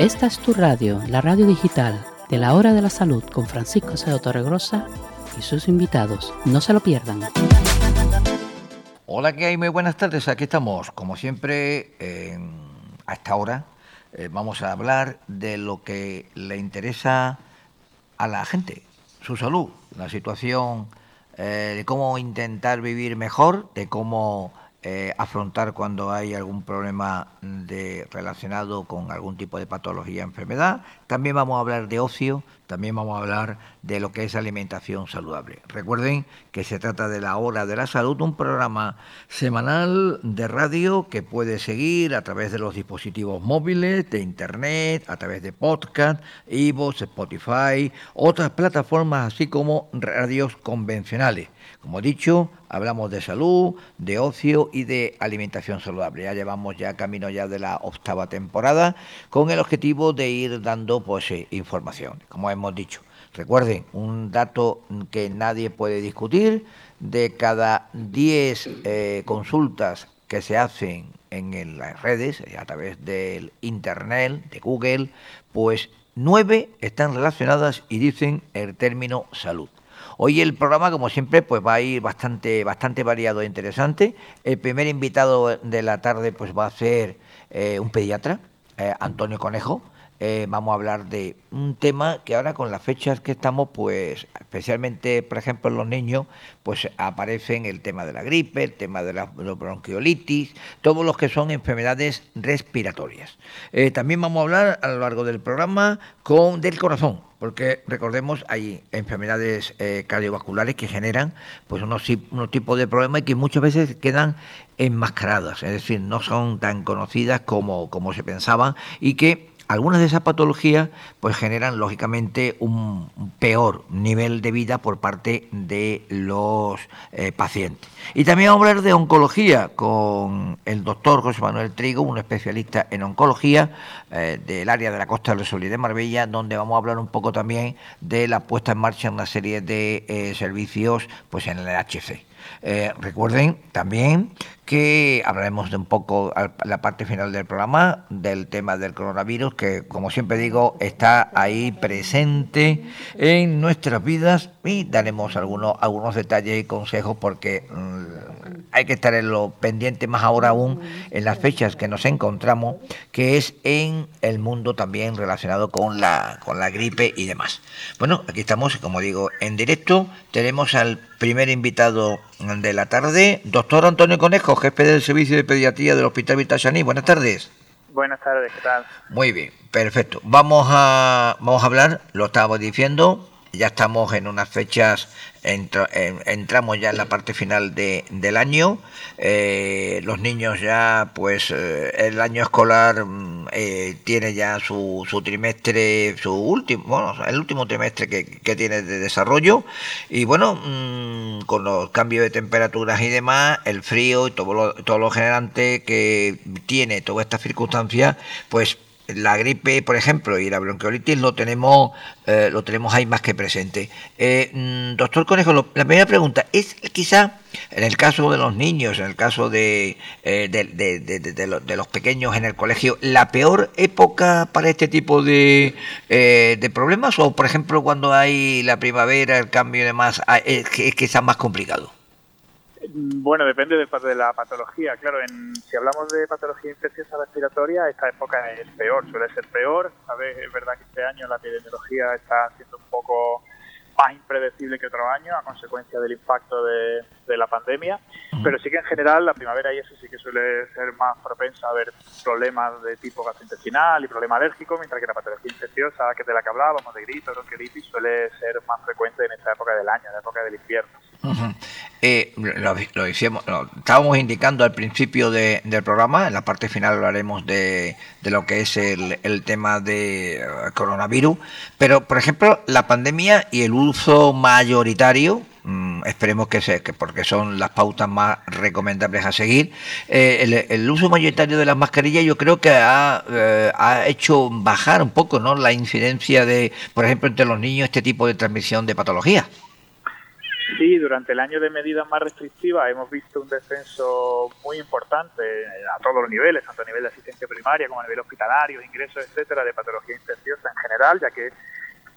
Esta es tu radio, la radio digital de la Hora de la Salud con Francisco Cedo Torregrosa y sus invitados. No se lo pierdan. Hola, ¿qué hay? Muy buenas tardes. Aquí estamos, como siempre, a esta hora. Eh, vamos a hablar de lo que le interesa a la gente, su salud, la situación eh, de cómo intentar vivir mejor, de cómo eh, afrontar cuando hay algún problema de, relacionado con algún tipo de patología, enfermedad. También vamos a hablar de ocio, también vamos a hablar de lo que es alimentación saludable. Recuerden que se trata de la Hora de la Salud, un programa semanal de radio que puede seguir a través de los dispositivos móviles, de internet, a través de podcast, iVoox, Spotify, otras plataformas, así como radios convencionales. Como he dicho, hablamos de salud, de ocio y de alimentación saludable. Ya llevamos ya camino ya de la octava temporada con el objetivo de ir dando pues eh, información, como hemos dicho. Recuerden, un dato que nadie puede discutir, de cada 10 eh, consultas que se hacen en las redes, eh, a través del Internet, de Google, pues nueve están relacionadas y dicen el término salud. Hoy el programa, como siempre, pues va a ir bastante, bastante variado e interesante. El primer invitado de la tarde pues va a ser un pediatra, Antonio Conejo. Eh, vamos a hablar de un tema que ahora con las fechas que estamos, pues especialmente, por ejemplo, en los niños, pues aparecen el tema de la gripe, el tema de la, bronquiolitis, todos los que son enfermedades respiratorias. también vamos a hablar a lo largo del programa con del corazón porque recordemos hay enfermedades eh, cardiovasculares que generan pues unos, unos tipos de problemas y que muchas veces quedan enmascaradas, es decir, no son tan conocidas como, como se pensaba y que algunas de esas patologías pues generan lógicamente un peor nivel de vida por parte de los eh, pacientes. Y también vamos a hablar de oncología con el doctor José Manuel Trigo, un especialista en oncología eh, del área de la Costa del Sol y de Marbella, donde vamos a hablar un poco también de la puesta en marcha de una serie de eh, servicios pues en el HC. recuerden también que hablaremos de un poco la parte final del programa del tema del coronavirus que como siempre digo está ahí presente en nuestras vidas y daremos algunos algunos detalles y consejos porque mm, hay que estar en lo pendiente más ahora aún en las fechas que nos encontramos que es en el mundo también relacionado con la con la gripe y demás. Bueno aquí estamos como digo en directo. Tenemos al primer invitado de la tarde doctor Antonio Conejo jefe del servicio de pediatría del Hospital Vitachaní. Buenas tardes. Buenas tardes, ¿qué tal? Muy bien, perfecto. Vamos a, vamos a hablar, lo estábamos diciendo, ya estamos en unas fechas entramos ya en la parte final de, del año. Eh, los niños ya, pues eh, el año escolar mm, eh, tiene ya su, su, trimestre, su último, bueno, el último trimestre que, que tiene de desarrollo. Y bueno, mm, con los cambios de temperaturas y demás, el frío y todo lo, todo lo generante que tiene toda esta circunstancia, pues la gripe, por ejemplo, y la bronquiolitis lo tenemos, eh, lo tenemos ahí más que presente. Eh, mm, doctor Conejo, la primera pregunta es quizá en el caso de los niños, en el caso de, eh, de, los pequeños en el colegio, la peor época para este tipo de, de problemas o, por ejemplo, cuando hay la primavera, el cambio y demás, ah, es, es quizás más complicado. Bueno, depende de, de la patología. Claro, en, si hablamos de patología infecciosa respiratoria, esta época es peor, suele ser peor. ¿sabes? Es verdad que este año la epidemiología está siendo un poco más impredecible que otro año a consecuencia del impacto de, la pandemia, pero sí que en general la primavera y eso sí que suele ser más propensa a haber problemas de tipo gastrointestinal y problema alérgico, mientras que la patología infecciosa, que es de la que hablábamos, de gripe, bronquiolitis, suele ser más frecuente en esta época del año, en la época del invierno. Eh, lo, lo, estábamos indicando al principio del programa, en la parte final hablaremos de, de lo que es el, el tema de eh, coronavirus, pero por ejemplo la pandemia y el uso mayoritario, mm, esperemos que sea, que porque son las pautas más recomendables a seguir, eh, el, el, uso mayoritario de las mascarillas yo creo que ha, ha hecho bajar un poco ¿no? la incidencia de, por ejemplo, entre los niños este tipo de transmisión de patologías. Sí, durante el año de medidas más restrictivas hemos visto un descenso muy importante a todos los niveles, tanto a nivel de asistencia primaria como a nivel hospitalario, ingresos, etcétera, de patología infecciosa en general, ya que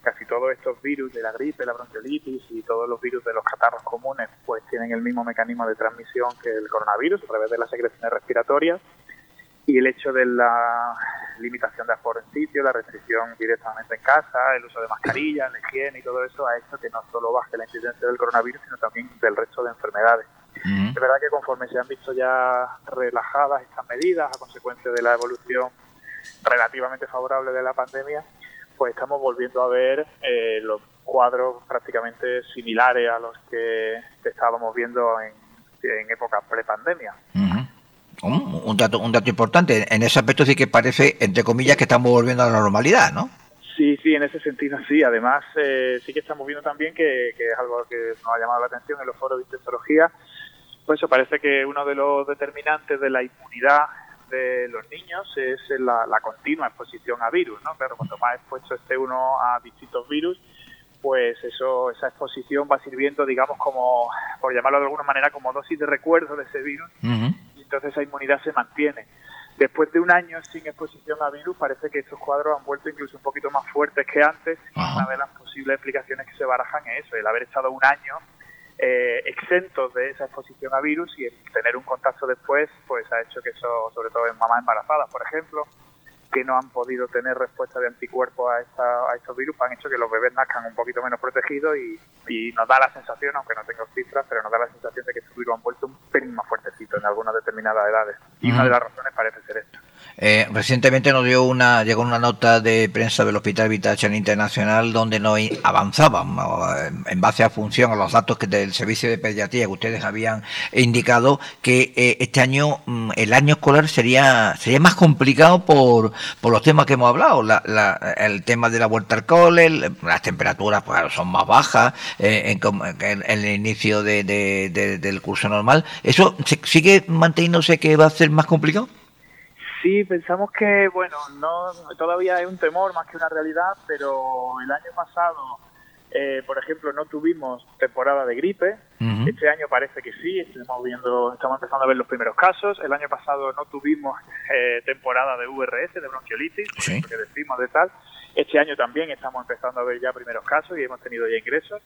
casi todos estos virus de la gripe, la bronquiolitis y todos los virus de los catarros comunes pues tienen el mismo mecanismo de transmisión que el coronavirus a través de las secreciones respiratorias. Y el hecho de la limitación de aforo en sitio, la restricción directamente en casa, el uso de mascarillas, la higiene y todo eso ha hecho que no solo baje la incidencia del coronavirus, sino también del resto de enfermedades. Es verdad que conforme se han visto ya relajadas estas medidas a consecuencia de la evolución relativamente favorable de la pandemia, pues estamos volviendo a ver eh, los cuadros prácticamente similares a los que estábamos viendo en, en época prepandemia. Un, dato, un dato importante. En ese aspecto sí que parece, entre comillas, que estamos volviendo a la normalidad, ¿no? Sí, sí, en ese sentido sí. Además, eh, sí que estamos viendo también que, es algo que nos ha llamado la atención en los foros de infectología. Pues eso parece que uno de los determinantes de la inmunidad de los niños es la, la continua exposición a virus, ¿no? Claro, cuanto más expuesto esté uno a distintos virus, pues eso, esa exposición va sirviendo, digamos, como, por llamarlo de alguna manera, como dosis de recuerdo de ese virus entonces esa inmunidad se mantiene. Después de un año sin exposición a virus, parece que estos cuadros han vuelto incluso un poquito más fuertes que antes. Una de las posibles explicaciones que se barajan es eso, el haber estado un año eh, exentos de esa exposición a virus y el tener un contacto después, pues ha hecho que eso, sobre todo en mamás embarazadas, por ejemplo, que no han podido tener respuesta de anticuerpos a, esta, a estos virus, han hecho que los bebés nazcan un poquito menos protegidos y, y, nos da la sensación, aunque no tengo cifras, pero nos da la sensación de que estos virus han vuelto un pelín más fuertecito en algunas determinadas edades. Y una de las razones parece ser esta. Eh, recientemente nos dio una, llegó una nota de prensa del Hospital Vital Internacional donde nos avanzaban en base a función a los datos que del servicio de pediatría que ustedes habían indicado que eh, este año mm, el año escolar sería sería más complicado por, por los temas que hemos hablado, el tema de la vuelta al cole, las temperaturas pues son más bajas eh, en, el inicio de, del curso normal. ¿Eso sigue manteniéndose que va a ser más complicado? Sí, pensamos que, bueno, no todavía es un temor más que una realidad, pero el año pasado, eh, por ejemplo, no tuvimos temporada de gripe. Este año parece que sí, estamos viendo, estamos empezando a ver los primeros casos. El año pasado no tuvimos eh, temporada de VRS, de bronquiolitis, que decimos de tal. Este año también estamos empezando a ver ya primeros casos y hemos tenido ya ingresos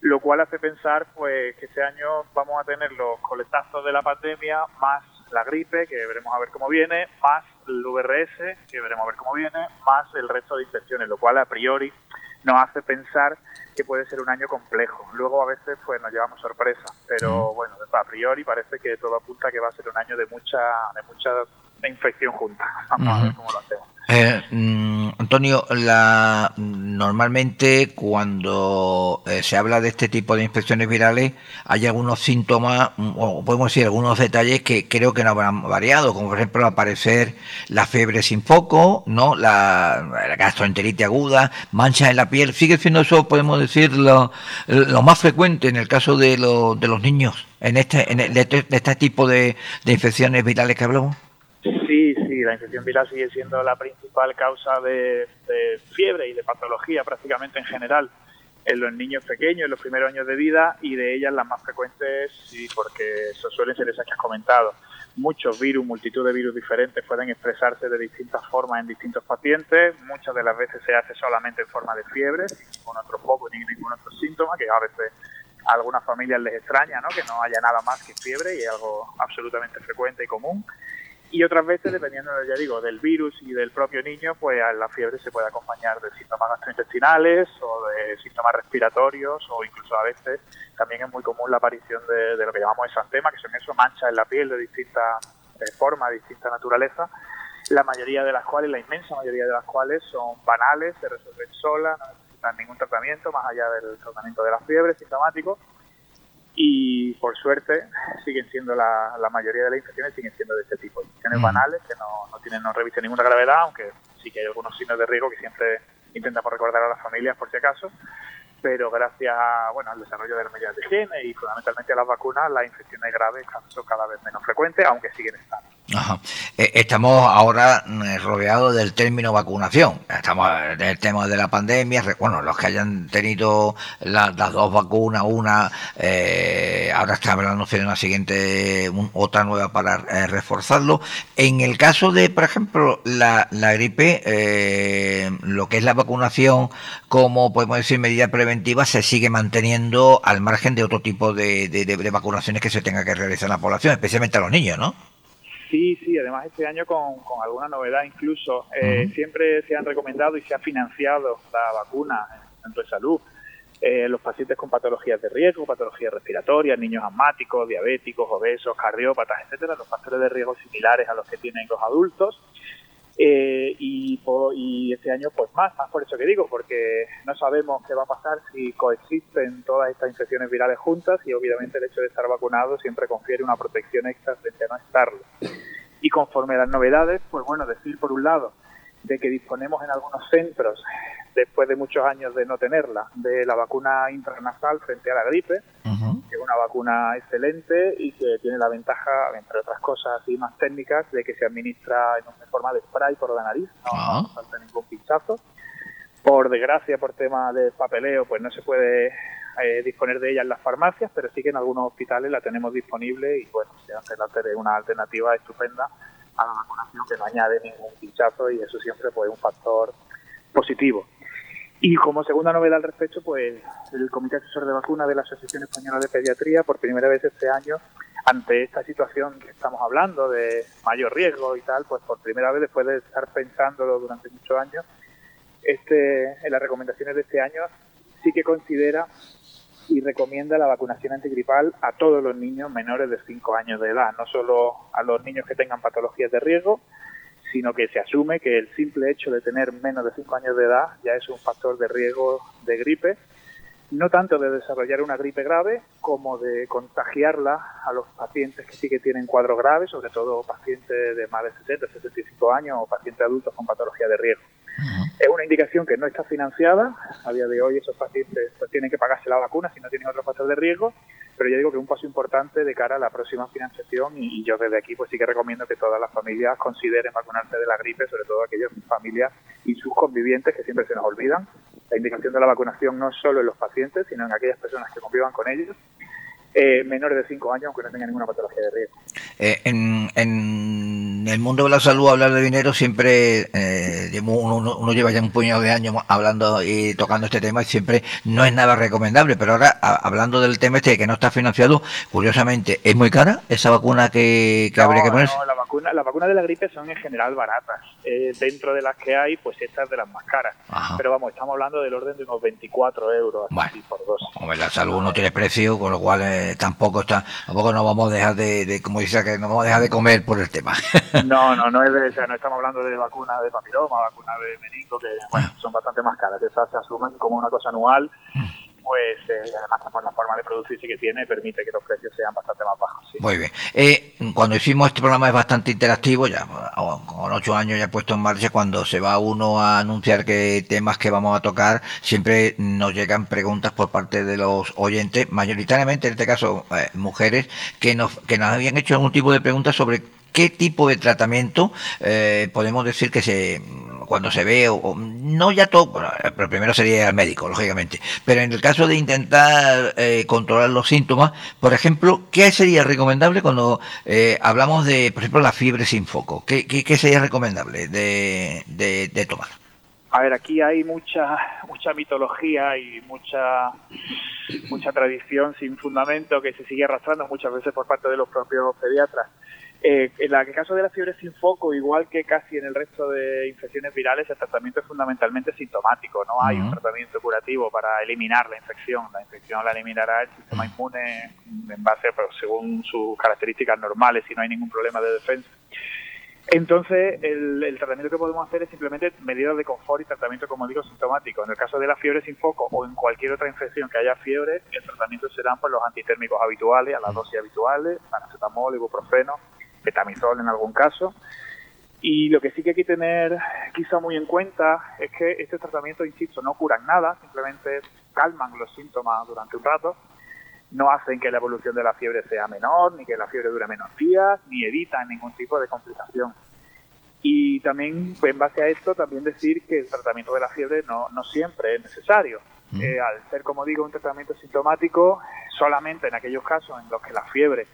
lo cual hace pensar pues que este año vamos a tener los coletazos de la pandemia más la gripe, que veremos a ver cómo viene, más el VRS, que veremos a ver cómo viene, más el resto de infecciones, lo cual a priori nos hace pensar que puede ser un año complejo. Luego a veces pues nos llevamos sorpresa, pero bueno, a priori parece que todo apunta a que va a ser un año de mucha de mucha infección junta. Vamos a ver cómo lo hacemos. Eh, mm, Antonio, la, normalmente cuando eh, se habla de este tipo de infecciones virales hay algunos síntomas mm, o podemos decir algunos detalles que creo que no habrán variado, como por ejemplo aparecer la fiebre sin foco, no, la, gastroenteritis aguda, manchas en la piel. Sigue siendo eso, podemos decir, lo, más frecuente en el caso de, de los niños en este, en este, este tipo de infecciones virales que hablamos la infección viral sigue siendo la principal causa de, fiebre y de patología prácticamente en general en los niños pequeños, en los primeros años de vida, y de ellas las más frecuentes, sí, porque eso suelen ser esas que has comentado. Muchos virus, multitud de virus diferentes pueden expresarse de distintas formas en distintos pacientes. Muchas de las veces se hace solamente en forma de fiebre, sin ningún otro foco ni ningún otro síntoma, que a veces a algunas familias les extraña, ¿no? Que no haya nada más que fiebre y es algo absolutamente frecuente y común y otras veces, dependiendo, ya digo, del virus y del propio niño, pues la fiebre se puede acompañar de síntomas gastrointestinales o de síntomas respiratorios o incluso a veces también es muy común la aparición de, lo que llamamos exantema, que son eso manchas en la piel de distintas formas, de distinta naturaleza, la mayoría de las cuales, la inmensa mayoría de las cuales son banales, se resuelven solas, no necesitan ningún tratamiento más allá del tratamiento de la fiebre sintomático y por suerte siguen siendo la, la, mayoría de las infecciones siguen siendo de este tipo, infecciones banales que no, no tienen no revisten ninguna gravedad, aunque sí que hay algunos signos de riesgo que siempre intentamos recordar a las familias por si acaso, pero gracias bueno, al desarrollo de las medidas de higiene y fundamentalmente a las vacunas, las infecciones graves son cada vez menos frecuentes, aunque siguen estando. Eh, estamos ahora mm, rodeados del término vacunación. Estamos en el tema de la pandemia. Bueno, los que hayan tenido las dos vacunas, una, eh, ahora está hablando de una siguiente, otra nueva para eh, reforzarlo. En el caso de, por ejemplo, la, gripe, lo que es la vacunación, como podemos decir, medida preventiva, se sigue manteniendo al margen de otro tipo de, de vacunaciones que se tenga que realizar en la población, especialmente a los niños, ¿no? Sí, sí, además este año con, con alguna novedad incluso. Eh, siempre se han recomendado y se ha financiado la vacuna en el centro de salud. Eh, los pacientes con patologías de riesgo, patologías respiratorias, niños asmáticos, diabéticos, obesos, cardiópatas, etcétera, los factores de riesgo similares a los que tienen los adultos. Eh, y, y, este año pues más, más por eso que digo, porque no sabemos qué va a pasar si coexisten todas estas infecciones virales juntas y obviamente el hecho de estar vacunado siempre confiere una protección extra frente a no estarlo. Y conforme a las novedades, pues bueno, decir por un lado de que disponemos en algunos centros, después de muchos años de no tenerla, de la vacuna intranasal frente a la gripe, que es una vacuna excelente y que tiene la ventaja, entre otras cosas así más técnicas, de que se administra en forma de spray por la nariz, no, ah. falta ningún pinchazo. Por desgracia, por tema de papeleo, pues no se puede eh, disponer de ella en las farmacias, pero sí que en algunos hospitales la tenemos disponible y bueno, se hace una alternativa estupenda a la vacunación que no añade ningún pinchazo y eso siempre pues un factor positivo. Y como segunda novedad al respecto, pues el Comité Asesor de Vacuna de la Asociación Española de Pediatría, por primera vez este año, ante esta situación que estamos hablando de mayor riesgo y tal, pues por primera vez después de estar pensándolo durante muchos años, este, en las recomendaciones de este año sí que considera y recomienda la vacunación antigripal a todos los niños menores de 5 años de edad, no solo a los niños que tengan patologías de riesgo, sino que se asume que el simple hecho de tener menos de 5 años de edad ya es un factor de riesgo de gripe, no tanto de desarrollar una gripe grave como de contagiarla a los pacientes que sí que tienen cuadros graves, sobre todo pacientes de más de 60, 65 años o pacientes adultos con patología de riesgo. Es una indicación que no está financiada. A día de hoy esos pacientes pues, tienen que pagarse la vacuna si no tienen otro factor de riesgo pero yo digo que es un paso importante de cara a la próxima financiación y, yo desde aquí pues sí que recomiendo que todas las familias consideren vacunarse de la gripe, sobre todo aquellas familias y sus convivientes que siempre se nos olvidan. La indicación de la vacunación no solo en los pacientes, sino en aquellas personas que convivan con ellos eh, menores de 5 años aunque no tengan ninguna patología de riesgo. Eh, en, el mundo de la salud hablar de dinero siempre eh, uno, lleva ya un puñado de años hablando y tocando este tema y siempre no es nada recomendable. Pero ahora hablando del tema este que no está financiado curiosamente es muy cara esa vacuna que, habría que ponerse no, la vacuna la vacuna de la gripe son en general baratas. Dentro de las que hay pues estas de las más caras. Pero vamos estamos hablando del orden de unos 24 euros así por dos. La salud no tiene precio con lo cual tampoco está, tampoco nos vamos a dejar de, como dice que no vamos a dejar de comer por el tema. No, no, no es de, o sea, no estamos hablando de vacunas de papiloma, vacunas de meningo, que bueno, son bastante más caras. Esas se asumen como una cosa anual mm pues eh, además por la forma de producirse que tiene permite que los precios sean bastante más bajos. Muy bien. Eh, cuando hicimos este programa es bastante interactivo, ya con ocho años ya puesto en marcha, cuando se va uno a anunciar qué temas que vamos a tocar, siempre nos llegan preguntas por parte de los oyentes, mayoritariamente en este caso eh, mujeres, que nos, que nos habían hecho algún tipo de preguntas sobre qué tipo de tratamiento eh, podemos decir que se cuando se ve, o, no ya todo, pero primero sería el médico, lógicamente, pero en el caso de intentar eh, controlar los síntomas, por ejemplo, ¿qué sería recomendable cuando eh, hablamos de, por ejemplo, la fiebre sin foco? ¿Qué, sería recomendable de, de, tomar? A ver, aquí hay mucha mucha mitología y mucha mucha tradición sin fundamento que se sigue arrastrando muchas veces por parte de los propios pediatras. Eh, en el caso de la fiebre sin foco, igual que casi en el resto de infecciones virales, el tratamiento es fundamentalmente sintomático. No hay un tratamiento curativo para eliminar la infección. La infección la eliminará el sistema inmune en base, pero según sus características normales, si no hay ningún problema de defensa. Entonces, el, tratamiento que podemos hacer es simplemente medidas de confort y tratamiento, como digo, sintomático. En el caso de la fiebre sin foco o en cualquier otra infección que haya fiebre, el tratamiento serán por los antitérmicos habituales, a las dosis habituales, paracetamol, ibuprofeno, betamizol en algún caso. Y lo que sí que hay que tener quizá muy en cuenta es que este tratamiento, insisto, no curan nada, simplemente calman los síntomas durante un rato. no hacen que la evolución de la fiebre sea menor, ni que la fiebre dure menos días, ni evitan ningún tipo de complicación. Y también, en base a esto, también decir que el tratamiento de la fiebre no, no siempre es necesario. Eh, al ser, como digo, un tratamiento sintomático, solamente en aquellos casos en los que la fiebre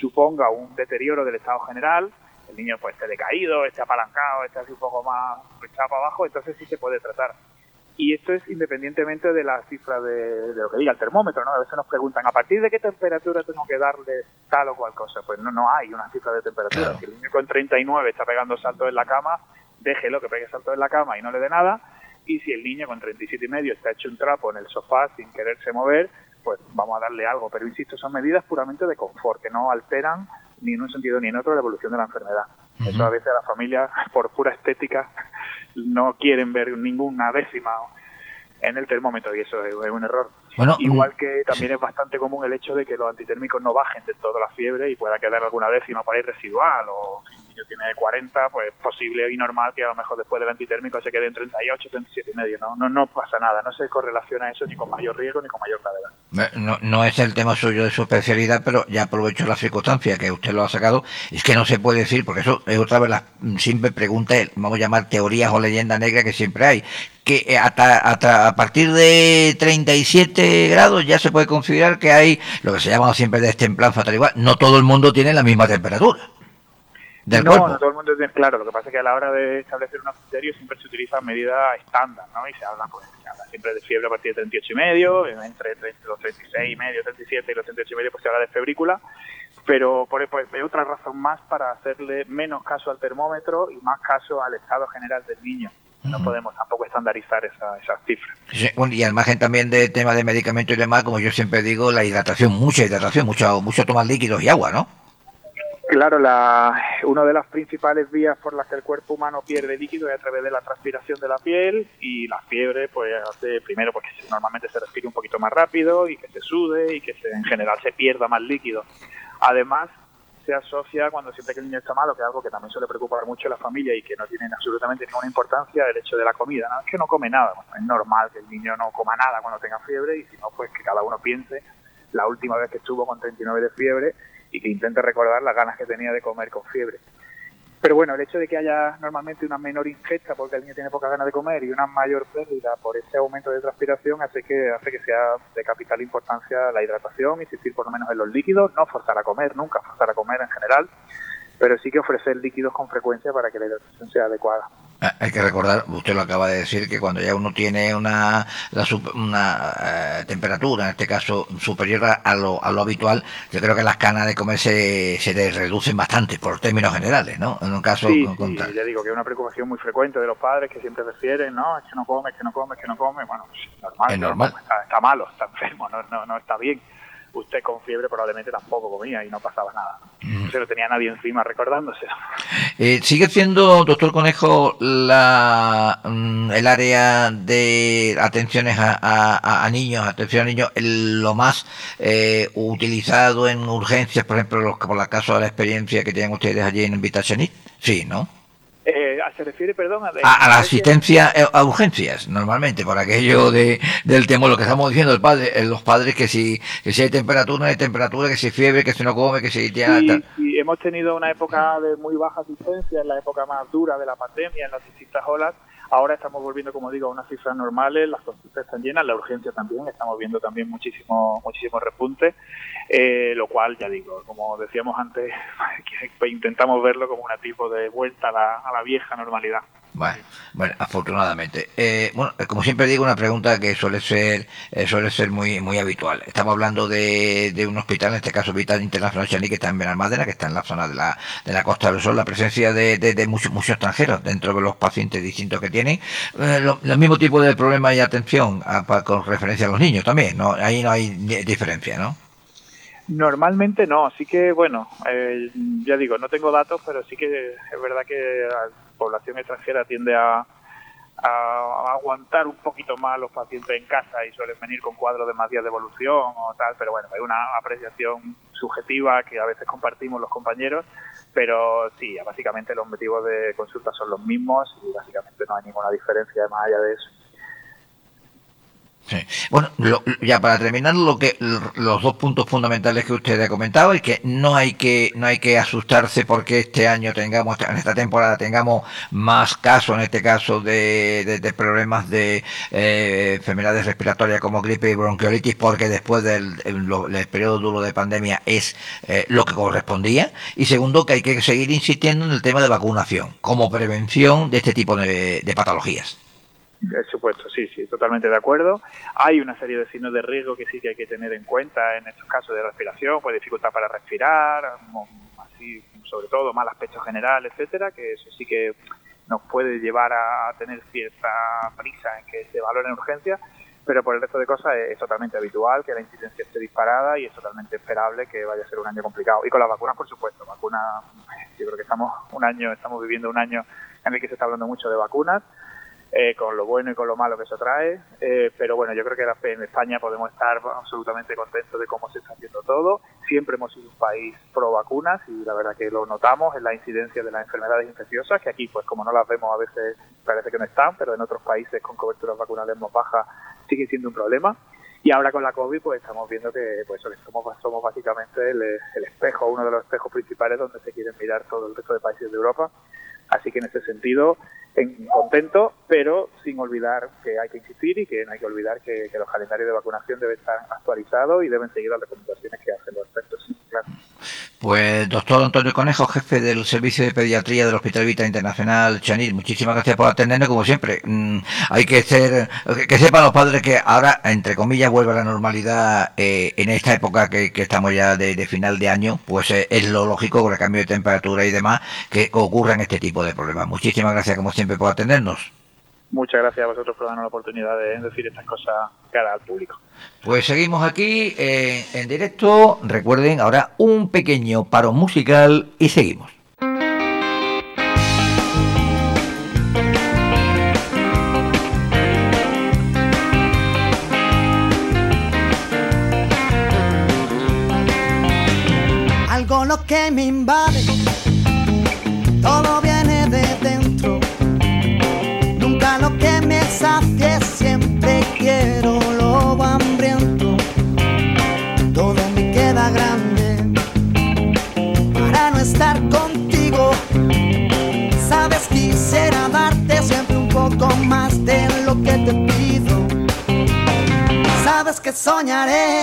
suponga un deterioro del estado general, el niño pues esté decaído, esté apalancado, esté así un poco más echado para abajo, entonces sí se puede tratar. Y esto es independientemente de la cifra de, lo que diga el termómetro, ¿no? A veces nos preguntan, ¿a partir de qué temperatura tengo que darle tal o cual cosa? Pues no, no hay una cifra de temperatura. Si el niño con 39 está pegando saltos en la cama, déjelo que pegue saltos en la cama y no le dé nada. Y si el niño con 37 y medio está hecho un trapo en el sofá sin quererse mover, pues vamos a darle algo. Pero insisto, son medidas puramente de confort, que no alteran ni en un sentido ni en otro la evolución de la enfermedad. Eso a veces a la familia, por pura estética, no quieren ver ninguna décima en el termómetro y eso es, un error. Igual mm, que también es bastante común el hecho de que los antitérmicos no bajen de toda la fiebre y pueda quedar alguna décima por ahí residual o tiene 40, pues posible y normal que a lo mejor después del antitérmico se quede en 38, 37 y medio. ¿no? No, pasa nada, no se correlaciona eso ni con mayor riesgo ni con mayor gravedad. No, no es el tema suyo de su especialidad, pero ya aprovecho la circunstancia que usted lo ha sacado. Es que no se puede decir, porque eso es otra vez la simple pregunta, vamos a llamar teorías o leyenda negra que siempre hay que hasta, hasta a partir de 37 grados ya se puede considerar que hay lo que se llama siempre destemplanza tal igual. No todo el mundo tiene la misma temperatura no, no todo el mundo tiene claro. Lo que pasa es que a la hora de establecer unos criterios siempre se utilizan medidas estándar, ¿no? Y se habla, pues, se habla siempre de fiebre a partir de 38 y medio, entre, los 36 y medio, 37 y los 38 y medio, pues se habla de febrícula. Pero por, pues, hay otra razón más para hacerle menos caso al termómetro y más caso al estado general del niño. No podemos tampoco estandarizar esa, esas cifras. y al margen también del tema de medicamentos y demás, como yo siempre digo, la hidratación, mucha hidratación, mucho, mucho tomar líquidos y agua, ¿no? Claro, la, una de las principales vías por las que el cuerpo humano pierde líquido es a través de la transpiración de la piel y la fiebre pues hace primero porque normalmente se respire un poquito más rápido y que se sude y que en general se pierda más líquido. Además, se asocia cuando siente que el niño está malo, que es algo que también suele preocupar mucho a la familia y que no tiene absolutamente ninguna importancia, el hecho de la comida. ¿no? Es que no come nada. es normal que el niño no coma nada cuando tenga fiebre y si no, pues que cada uno piense la última vez que estuvo con 39 de fiebre y que intente recordar las ganas que tenía de comer con fiebre. Pero bueno, el hecho de que haya normalmente una menor ingesta porque el niño tiene poca ganas de comer y una mayor pérdida por ese aumento de transpiración hace que hace que sea de capital importancia la hidratación, insistir por lo menos en los líquidos, no forzar a comer, nunca forzar a comer en general, pero sí que ofrecer líquidos con frecuencia para que la hidratación sea adecuada. Ah, hay que recordar, usted lo acaba de decir, que cuando ya uno tiene una, una eh, temperatura, en este caso superior a lo, a lo habitual, yo creo que las canas de comer se, se reducen bastante, por términos generales, ¿no? En un caso sí, sí, ya digo que es una preocupación muy frecuente de los padres que siempre refieren, no, es que no come, es que no come, es que no come, bueno, pues normal, es normal. Está, está, malo, está enfermo, no, no, no está bien usted con fiebre probablemente tampoco comía y no pasaba nada. Mm. No se lo tenía nadie encima recordándose. Eh, ¿Sigue siendo, doctor Conejo, la, mm, el área de atenciones a, niños, atención a niños, lo más eh, utilizado en urgencias, por ejemplo, por la caso de la experiencia que tienen ustedes allí en Vitacenit? Sí, ¿no? Eh, se refiere, perdón, a, la asistencia eh, a urgencias, normalmente, por aquello de, del tema, lo que estamos diciendo el padre, eh, los padres, que si, que si hay temperatura, no hay temperatura, que si fiebre, que si no come, que si. Sí, hemos tenido una época de muy baja asistencia, en la época más dura de la pandemia, en las distintas olas, Ahora estamos volviendo, como digo, a unas cifras normales, las consultas están llenas, la urgencia también, estamos viendo también muchísimo, muchísimo repunte, eh, lo cual, ya digo, como decíamos antes, intentamos verlo como un tipo de vuelta a la, a la vieja normalidad. Bueno, bueno afortunadamente. Eh, bueno, eh, como siempre digo, una pregunta que suele ser eh, suele ser muy muy habitual. Estamos hablando de, de un hospital, en este caso Vital Internacional Chaní, que está en Benalmádena, que está en la zona de la, de la Costa del Sol, la presencia de, de, muchos, muchos extranjeros dentro de los pacientes distintos que tienen. Eh, el mismo tipo de problema y atención con referencia a los niños también, ¿no? Ahí no hay diferencia, ¿no? Normalmente no, así que bueno, eh, ya digo, no tengo datos, pero sí que es verdad que la población extranjera tiende a, aguantar un poquito más los pacientes en casa y suelen venir con cuadros de más días de evolución o tal, pero bueno, hay una apreciación subjetiva que a veces compartimos los compañeros, pero sí, básicamente los motivos de consulta son los mismos y básicamente no hay ninguna diferencia más allá de eso. Bueno, ya para terminar, lo que los dos puntos fundamentales que usted ha comentado es que no hay que no hay que asustarse porque este año tengamos en esta temporada tengamos más casos, en este caso de, problemas de eh, enfermedades respiratorias como gripe y bronquiolitis, porque después del periodo duro de pandemia es eh, lo que correspondía. Y segundo, que hay que seguir insistiendo en el tema de vacunación como prevención de este tipo de patologías. Por supuesto, sí, sí, totalmente de acuerdo. Hay una serie de signos de riesgo que sí que hay que tener en cuenta en estos casos de respiración, pues dificultad para respirar, así, sobre todo mal aspecto general, etcétera, que eso sí que nos puede llevar a tener cierta prisa en que se valore en urgencia, pero por el resto de cosas es, totalmente habitual que la incidencia esté disparada y es totalmente esperable que vaya a ser un año complicado. Y con las vacunas, por supuesto, vacunas, yo creo que estamos un año, estamos viviendo un año en el que se está hablando mucho de vacunas eh, con lo bueno y con lo malo que eso trae. Eh, pero bueno, yo creo que en España podemos estar absolutamente contentos de cómo se está haciendo todo. Siempre hemos sido un país pro vacunas y la verdad que lo notamos en la incidencia de las enfermedades infecciosas, que aquí, pues como no las vemos, a veces parece que no están, pero en otros países con coberturas vacunales más bajas sigue siendo un problema. Y ahora con la COVID, pues estamos viendo que pues somos, somos básicamente el, el espejo, uno de los espejos principales donde se quieren mirar todo el resto de países de Europa. Así que en ese sentido, en contento, pero sin olvidar que hay que insistir y que no hay que olvidar que, los calendarios de vacunación deben estar actualizados y deben seguir las recomendaciones que hacen los expertos. Pues doctor Antonio Conejo, jefe del Servicio de Pediatría del Hospital Vita Internacional Chanil, muchísimas gracias por atendernos como siempre. Mm, hay que ser, que sepan los padres que ahora, entre comillas, vuelve a la normalidad eh, en esta época que, estamos ya de, final de año, pues eh, es lo lógico con el cambio de temperatura y demás que ocurran este tipo de problemas. Muchísimas gracias como siempre por atendernos. Muchas gracias a vosotros por darnos la oportunidad de decir estas cosas cara al público. Pues seguimos aquí eh, en directo. Recuerden ahora un pequeño paro musical y seguimos. Algo lo que me invade, quiero lo hambriento. Todo me queda grande para no estar contigo. Sabes, quisiera darte siempre un poco más de lo que te pido. Sabes que soñaré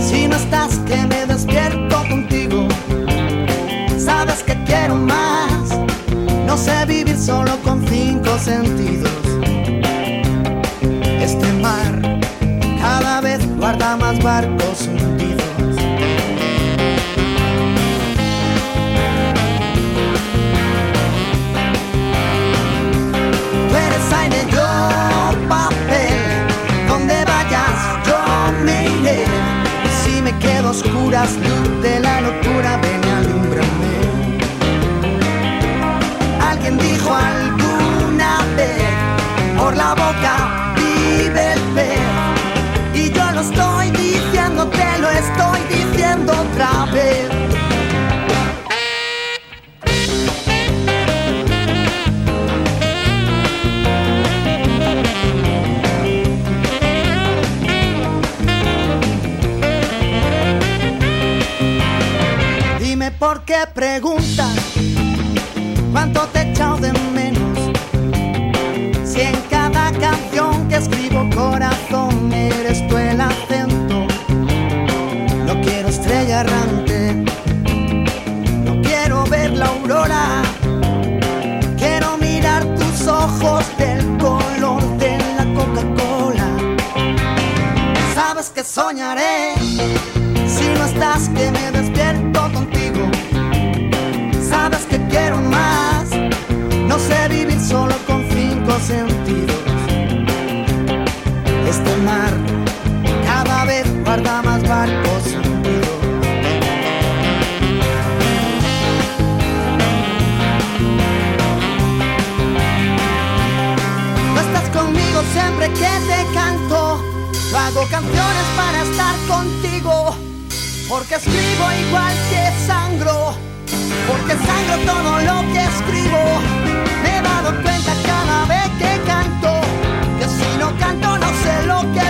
si no estás, que me despierto guarda estoy diciendo otra vez. Dime por qué preguntas cuánto te he de menos. Si en cada canción que escribo corazón hago canciones para estar contigo. Porque escribo igual que sangro porque sangro todo lo que escribo. Me he dado cuenta cada vez que canto, que si no canto no sé lo que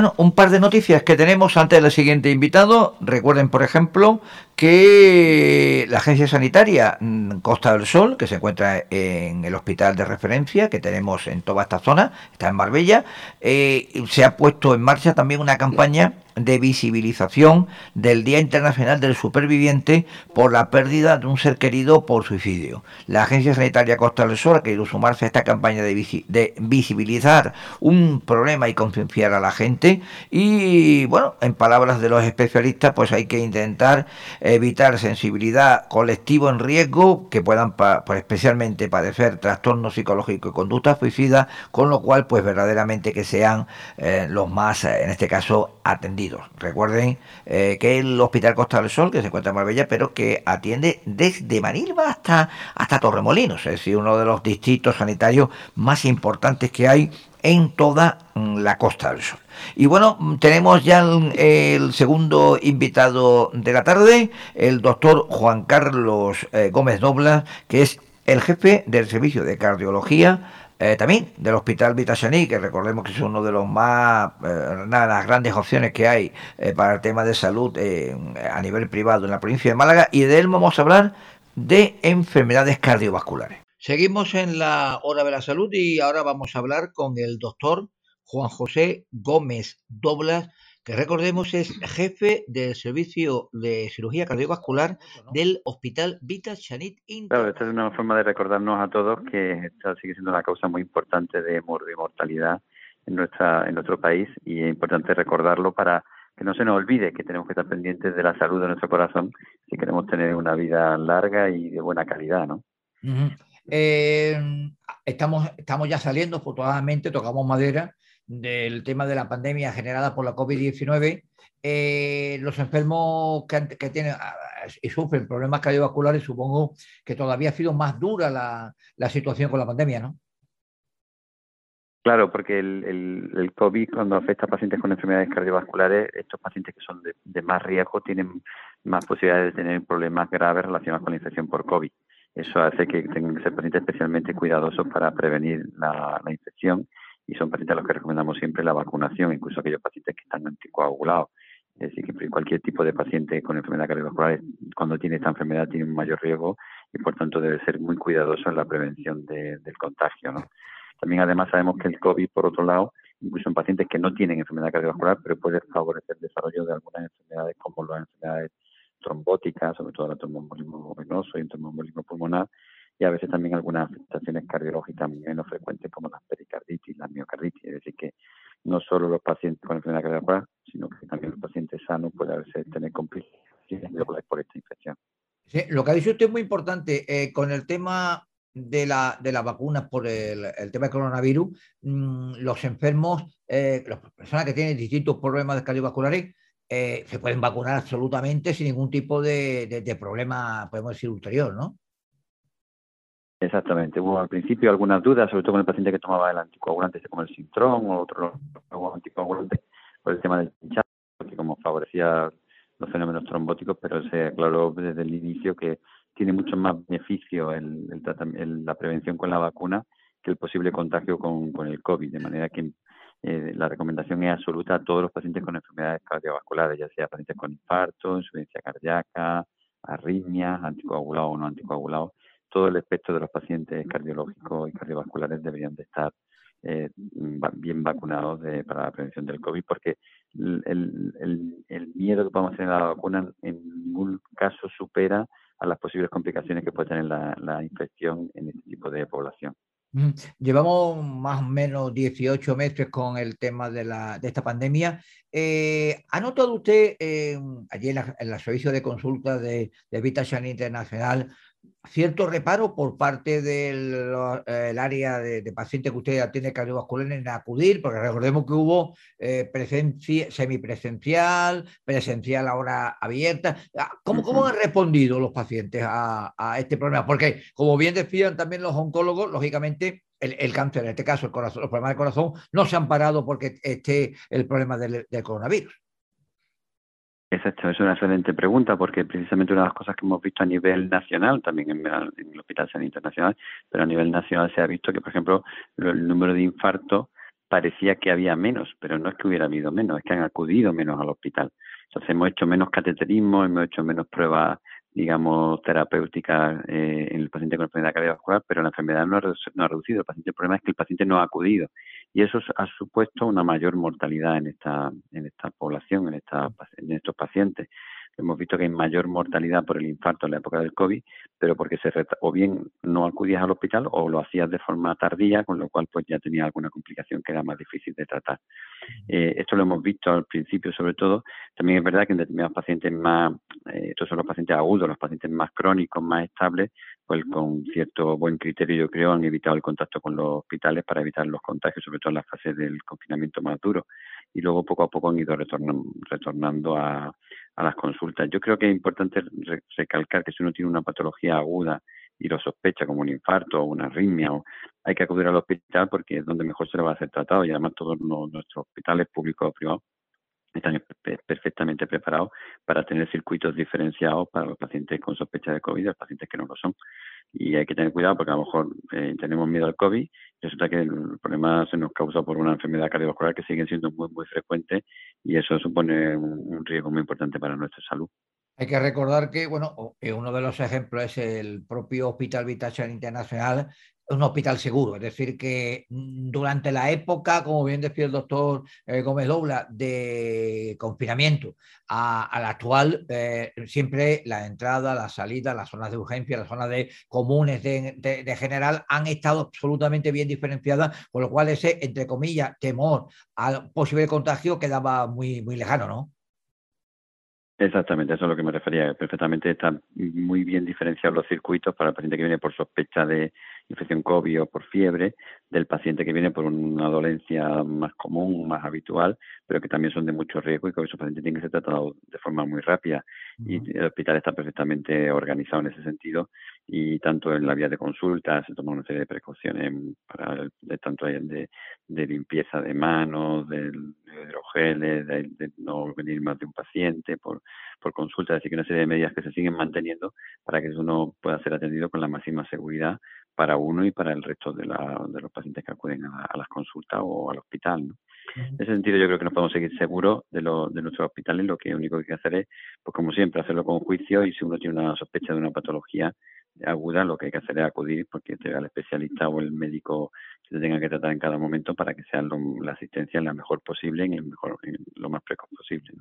Bueno, un par de noticias que tenemos antes del siguiente invitado. Recuerden, por ejemplo, que la agencia sanitaria mm, Costa del Sol, que se encuentra en el hospital de referencia que tenemos en toda esta zona, está en Marbella, eh, se ha puesto en marcha también una campaña de visibilización del Día Internacional del Superviviente por la pérdida de un ser querido por suicidio. La Agencia Sanitaria Costa del Sol ha querido sumarse a esta campaña de, de visibilizar un problema y concienciar a la gente y, bueno, en palabras de los especialistas, pues hay que intentar evitar sensibilidad colectivo en riesgo que puedan pues especialmente padecer trastornos psicológicos y conductas suicidas, con lo cual, pues verdaderamente que sean eh, los más, en este caso, atendidos. Recuerden eh, que el Hospital Costa del Sol, que se encuentra en Marbella, pero que atiende desde Manilva hasta, hasta Torremolinos, es decir, uno de los distritos sanitarios más importantes que hay en toda la Costa del Sol. Y bueno, tenemos ya el, segundo invitado de la tarde, el doctor Juan Carlos eh, Gómez Doblas, que es el jefe del servicio de cardiología eh, también del Hospital Vitasaní, que recordemos que es uno de los más, eh, una de las grandes opciones que hay para el tema de salud a nivel privado en la provincia de Málaga, y de él vamos a hablar de enfermedades cardiovasculares. Seguimos en la hora de la salud y ahora vamos a hablar con el doctor Juan José Gómez Doblas, que recordemos es jefe del servicio de cirugía cardiovascular del Hospital Vita Chanit Claro, esta es una forma de recordarnos a todos que esta sigue siendo una causa muy importante de mortalidad en nuestra en nuestro país y es importante recordarlo para que no se nos olvide que tenemos que estar pendientes de la salud de nuestro corazón si queremos tener una vida larga y de buena calidad, ¿no? Eh, estamos, estamos ya saliendo, afortunadamente, tocamos madera, del tema de la pandemia generada por la COVID-19, eh, los enfermos que, que, tienen ah, y sufren problemas cardiovasculares, supongo que todavía ha sido más dura la, la situación con la pandemia, ¿no? Claro, porque el, el, el, COVID cuando afecta a pacientes con enfermedades cardiovasculares, estos pacientes que son de, de, más riesgo tienen más posibilidades de tener problemas graves relacionados con la infección por COVID. Eso hace que tengan que ser pacientes especialmente cuidadosos para prevenir la, infección y son pacientes a los que recomendamos siempre la vacunación, incluso aquellos pacientes que están anticoagulados. Es decir, que cualquier tipo de paciente con enfermedad cardiovascular, cuando tiene esta enfermedad, tiene un mayor riesgo y por tanto debe ser muy cuidadoso en la prevención del contagio. ¿no? También además sabemos que el COVID, por otro lado, incluso en pacientes que no tienen enfermedad cardiovascular, pero puede favorecer el desarrollo de algunas enfermedades como las enfermedades trombóticas, sobre todo el tromboembolismo venoso y el tromboembolismo pulmonar, y a veces también algunas afectaciones cardiológicas menos frecuentes como la pericarditis, la miocarditis. Es decir, que no solo los pacientes con enfermedad cardiovascular, sino que también los pacientes sanos pueden tener complicaciones por esta infección. Sí, lo que ha dicho usted es muy importante. Eh, con el tema de, la, de las vacunas por el, tema del coronavirus, mmm, los enfermos, eh, las personas que tienen distintos problemas cardiovasculares, eh, se pueden vacunar absolutamente sin ningún tipo de, de, problema, podemos decir, ulterior, ¿no? Exactamente. Hubo al principio algunas dudas, sobre todo con el paciente que tomaba el anticoagulante, como el Sintron o otro anticoagulante, por el tema del hinchado, que como favorecía los fenómenos trombóticos, pero se aclaró desde el inicio que tiene mucho más beneficio el, el, la prevención con la vacuna que el posible contagio con, con el COVID, de manera que eh, la recomendación es absoluta a todos los pacientes con enfermedades cardiovasculares, ya sea pacientes con infarto, insuficiencia cardíaca, arritmias, anticoagulados o no anticoagulados, todo el espectro de los pacientes cardiológicos y cardiovasculares deberían de estar eh, bien vacunados de, para la prevención del COVID, porque el, miedo que podemos tener a la vacuna en ningún caso supera a las posibles complicaciones que puede tener la infección en este tipo de población. Llevamos más o menos 18 meses con el tema de, la, de esta pandemia. Eh, ¿Ha notado usted eh, allí en, la, en el servicio de consulta de, de Vita Internacional cierto reparo por parte del eh, área de, de, pacientes que usted atiende cardiovascular en acudir, porque recordemos que hubo eh, presencia, semipresencial, presencial ahora abierta. Ah, ¿Cómo, ¿Cómo, han respondido los pacientes a, a, este problema? Porque, como bien decían también los oncólogos, lógicamente el, el, cáncer, en este caso el corazón, los problemas del corazón, no se han parado porque esté el problema del, del coronavirus. Exacto, es una excelente pregunta porque precisamente una de las cosas que hemos visto a nivel nacional, también en, el Hospital San Internacional, pero a nivel nacional se ha visto que, por ejemplo, el número de infartos parecía que había menos, pero no es que hubiera habido menos, es que han acudido menos al hospital. Entonces hemos hecho menos cateterismo, hemos hecho menos pruebas, digamos, terapéuticas eh, en el paciente con enfermedad cardiovascular, pero la enfermedad no ha, reducido. El paciente, el problema es que el paciente no ha acudido y eso ha supuesto una mayor mortalidad en esta, en esta población, en, esta, en estos pacientes. Hemos visto que hay mayor mortalidad por el infarto en la época del COVID, pero porque se o bien no acudías al hospital o lo hacías de forma tardía, con lo cual pues ya tenía alguna complicación que era más difícil de tratar. Eh, esto lo hemos visto al principio sobre todo. También es verdad que en determinados pacientes más, eh, estos son los pacientes agudos, los pacientes más crónicos, más estables, pues con cierto buen criterio yo creo han evitado el contacto con los hospitales para evitar los contagios, sobre todo en las fases del confinamiento más duro. Y luego poco a poco han ido retornando a, a las consultas. Yo creo que es importante recalcar que si uno tiene una patología aguda y lo sospecha como un infarto o una arritmia, o hay que acudir al hospital porque es donde mejor se lo va a hacer tratado y además todos nuestros hospitales públicos o privados están perfectamente preparados para tener circuitos diferenciados para los pacientes con sospecha de COVID y los pacientes que no lo son. Y hay que tener cuidado porque a lo mejor eh, tenemos miedo al COVID resulta que el problema se nos causa por una enfermedad cardiovascular que sigue siendo muy, muy frecuente y eso supone un, riesgo muy importante para nuestra salud. Hay que recordar que, bueno, eh, uno de los ejemplos es el propio Hospital Vital Internacional, un hospital seguro. Es decir, que mm, durante la época, como bien decía el doctor eh, Gómez Dobla, de confinamiento a, la actual, eh, siempre la entrada, la salida, las zonas de urgencia, las zonas de comunes de, general han estado absolutamente bien diferenciadas, con lo cual ese, entre comillas, temor al posible contagio quedaba muy, muy lejano, ¿no? Exactamente, eso es a lo que me refería. Perfectamente están muy bien diferenciados los circuitos para el paciente que viene por sospecha de infección COVID o por fiebre, del paciente que viene por una dolencia más común, más habitual, pero que también son de mucho riesgo y que esos pacientes tienen que ser tratados de forma muy rápida. Y el hospital está perfectamente organizado en ese sentido y tanto en la vía de consulta se toman una serie de precauciones para de tanto de, de limpieza de manos, de, hidrogeles, de, no venir más de un paciente por, por consulta, es decir, que una serie de medidas que se siguen manteniendo para que uno pueda ser atendido con la máxima seguridad para uno y para el resto de, la, de los pacientes que acuden a, las consultas o al hospital. ¿no? En ese sentido, yo creo que nos podemos seguir seguros de, lo, de nuestros hospitales. Lo que único que hay que hacer es, pues como siempre, hacerlo con juicio y si uno tiene una sospecha de una patología aguda, lo que hay que hacer es acudir porque te el especialista o el médico que te tenga que tratar en cada momento para que sea la asistencia la mejor posible y mejor, lo más precoz posible.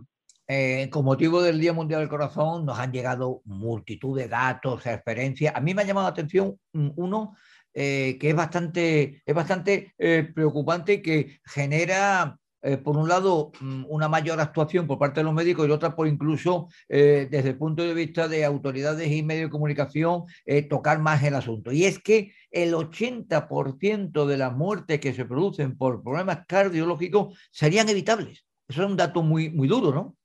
Eh, con motivo del Día Mundial del Corazón nos han llegado multitud de datos, experiencias. A mí me ha llamado la atención uno eh, que es bastante, es bastante eh, preocupante y que genera, por un lado, mm, una mayor actuación por parte de los médicos y otra por incluso, desde el punto de vista de autoridades y medios de comunicación, tocar más el asunto. Y es que el 80% de las muertes que se producen por problemas cardiológicos serían evitables. Eso es un dato muy, muy duro, ¿no?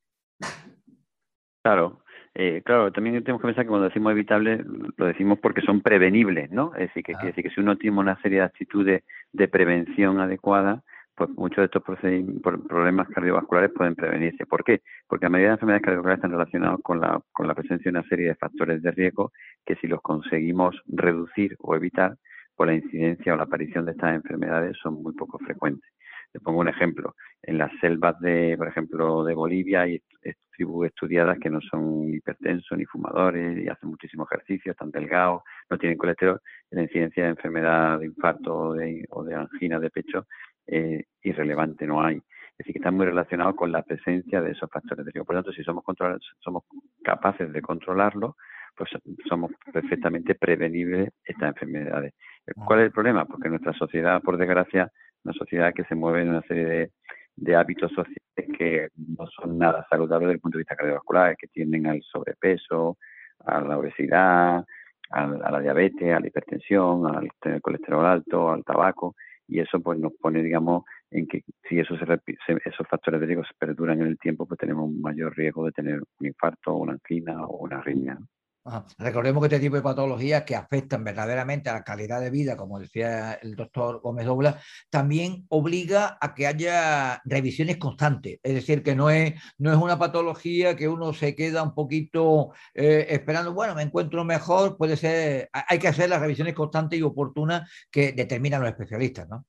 Claro, eh, claro, también tenemos que pensar que cuando decimos evitable lo decimos porque son prevenibles, ¿no? Es decir, que, quiere decir que si uno tiene una serie de actitudes de prevención adecuada, pues muchos de estos problemas cardiovasculares pueden prevenirse. ¿Por qué? Porque la mayoría de las enfermedades cardiovasculares están relacionadas con la, con la presencia de una serie de factores de riesgo que si los conseguimos reducir o evitar, pues la incidencia o la aparición de estas enfermedades son muy poco frecuentes. Te pongo un ejemplo. En las selvas de, por ejemplo, de Bolivia hay tribus estudiadas que no son hipertensos ni fumadores y hacen muchísimo ejercicio, están delgados, no tienen colesterol. La incidencia de enfermedad de infarto o de, o de angina de pecho es irrelevante, no hay. Es decir, que está muy relacionado con la presencia de esos factores de riesgo. Por lo tanto, si somos, somos capaces de controlarlo, pues somos perfectamente prevenibles estas enfermedades. ¿Cuál es el problema? Porque nuestra sociedad, por desgracia, una sociedad que se mueve en una serie de, hábitos sociales que no son nada saludables desde el punto de vista cardiovascular, que tienden al sobrepeso, a la obesidad, a, la diabetes, a la hipertensión, al colesterol alto, al tabaco, y eso pues nos pone, digamos, en que si esos, esos factores de riesgo se perduran en el tiempo, pues tenemos un mayor riesgo de tener un infarto, una angina o una Recordemos que este tipo de patologías que afectan verdaderamente a la calidad de vida, como decía el doctor Gómez Dobla, también obliga a que haya revisiones constantes. Es decir, que no es, no es una patología que uno se queda un poquito eh, esperando, bueno, me encuentro mejor, puede ser, hay que hacer las revisiones constantes y oportunas que determinan los especialistas, ¿no?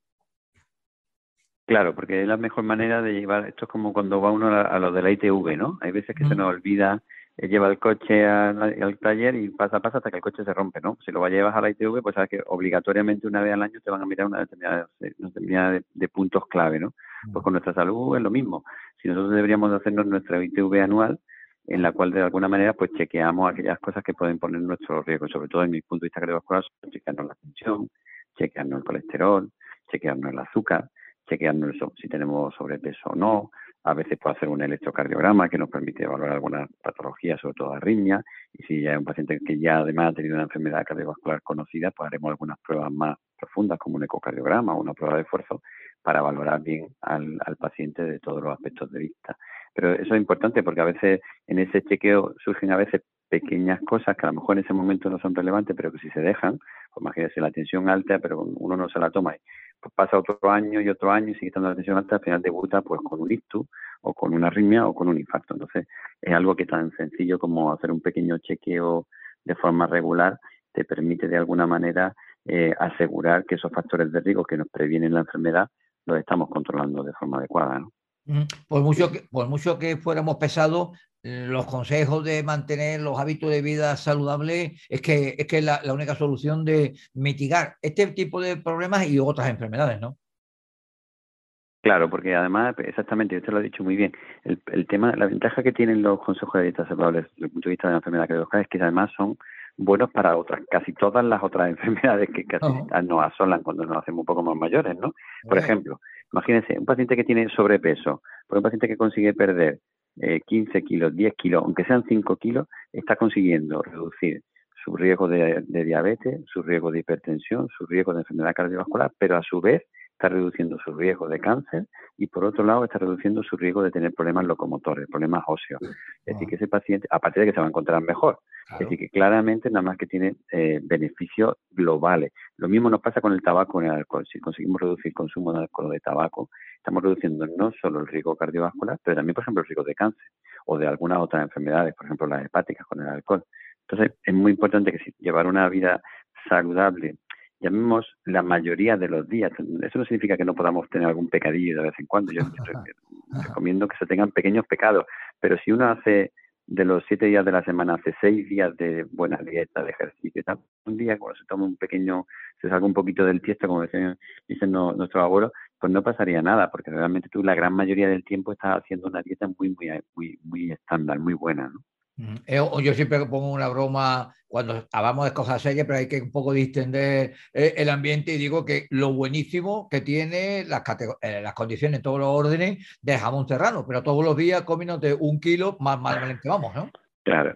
Claro, porque es la mejor manera de llevar, esto es como cuando va uno a, lo de la ITV, ¿no? Hay veces que se nos olvida lleva el coche al, taller y pasa, pasa hasta que el coche se rompe, ¿no? Si lo llevas a la ITV, pues sabes que obligatoriamente una vez al año te van a mirar una determinada, una de, puntos clave, ¿no? Pues con nuestra salud es lo mismo. Si nosotros deberíamos hacernos nuestra ITV anual, en la cual de alguna manera pues chequeamos aquellas cosas que pueden poner nuestro riesgo, sobre todo en mi punto de vista cardiovascular, chequearnos la tensión, chequearnos el colesterol, chequearnos el azúcar, chequearnos si tenemos sobrepeso o no, a veces puede hacer un electrocardiograma que nos permite evaluar algunas patologías, sobre todo arritmia, y si ya un paciente que ya además ha tenido una enfermedad cardiovascular conocida, pues haremos algunas pruebas más profundas como un ecocardiograma o una prueba de esfuerzo para valorar bien al, paciente de todos los aspectos de vista. Pero eso es importante porque a veces en ese chequeo surgen a veces pequeñas cosas que a lo mejor en ese momento no son relevantes, pero que si se dejan, pues imagínense la tensión alta, pero uno no se la toma pues pasa otro año y otro año y sigue estando la tensión alta, al final debuta pues con un ictus o con una arritmia o con un infarto. Entonces es algo que tan sencillo como hacer un pequeño chequeo de forma regular te permite de alguna manera eh, asegurar que esos factores de riesgo que nos previenen la enfermedad los estamos controlando de forma adecuada. Por mucho, que, por mucho que fuéramos pesados, los consejos de mantener los hábitos de vida saludables es que es, que la, única solución de mitigar este tipo de problemas y otras enfermedades, ¿no? Claro, porque además, exactamente, usted lo ha dicho muy bien, el, tema, la ventaja que tienen los consejos de dieta saludables desde el punto de vista de la enfermedad cardiovascular es que además son buenos para otras, casi todas las otras enfermedades que casi nos asolan cuando nos hacemos un poco más mayores, ¿no? Por ejemplo, Imagínense, un paciente que tiene sobrepeso, por un paciente que consigue perder eh, 15 kilos, 10 kilos, aunque sean 5 kilos, está consiguiendo reducir su riesgo de, de diabetes, su riesgo de hipertensión, su riesgo de enfermedad cardiovascular, pero a su vez está reduciendo su riesgo de cáncer y por otro lado está reduciendo su riesgo de tener problemas locomotores, problemas óseos. Es decir, que ese paciente, aparte de que se va a encontrar mejor, es decir, que claramente nada más que tiene eh, beneficios globales. Lo mismo nos pasa con el tabaco y el alcohol. Si conseguimos reducir el consumo de alcohol o de tabaco, estamos reduciendo no solo el riesgo cardiovascular, pero también, por ejemplo, el riesgo de cáncer o de algunas otras enfermedades, por ejemplo, las hepáticas con el alcohol. Entonces, es muy importante que si llevar una vida saludable llamemos la mayoría de los días. Eso no significa que no podamos tener algún pecadillo de vez en cuando. Yo recomiendo que se tengan pequeños pecados, pero si uno hace de los siete días de la semana, hace seis días de buena dieta, de ejercicio, tal, un día cuando se toma un pequeño, se salga un poquito del tiesto, como dicen, nuestros abuelos, pues no pasaría nada, porque realmente tú la gran mayoría del tiempo estás haciendo una dieta muy, muy, muy, muy estándar, muy buena, ¿no? Eh, yo siempre pongo una broma cuando hablamos de cosas serias, pero hay que un poco distender eh, el ambiente y digo que lo buenísimo que tiene las, eh, las condiciones, todos los órdenes de jamón serrano, pero todos los días de un kilo más mal vamos, ¿no? Claro,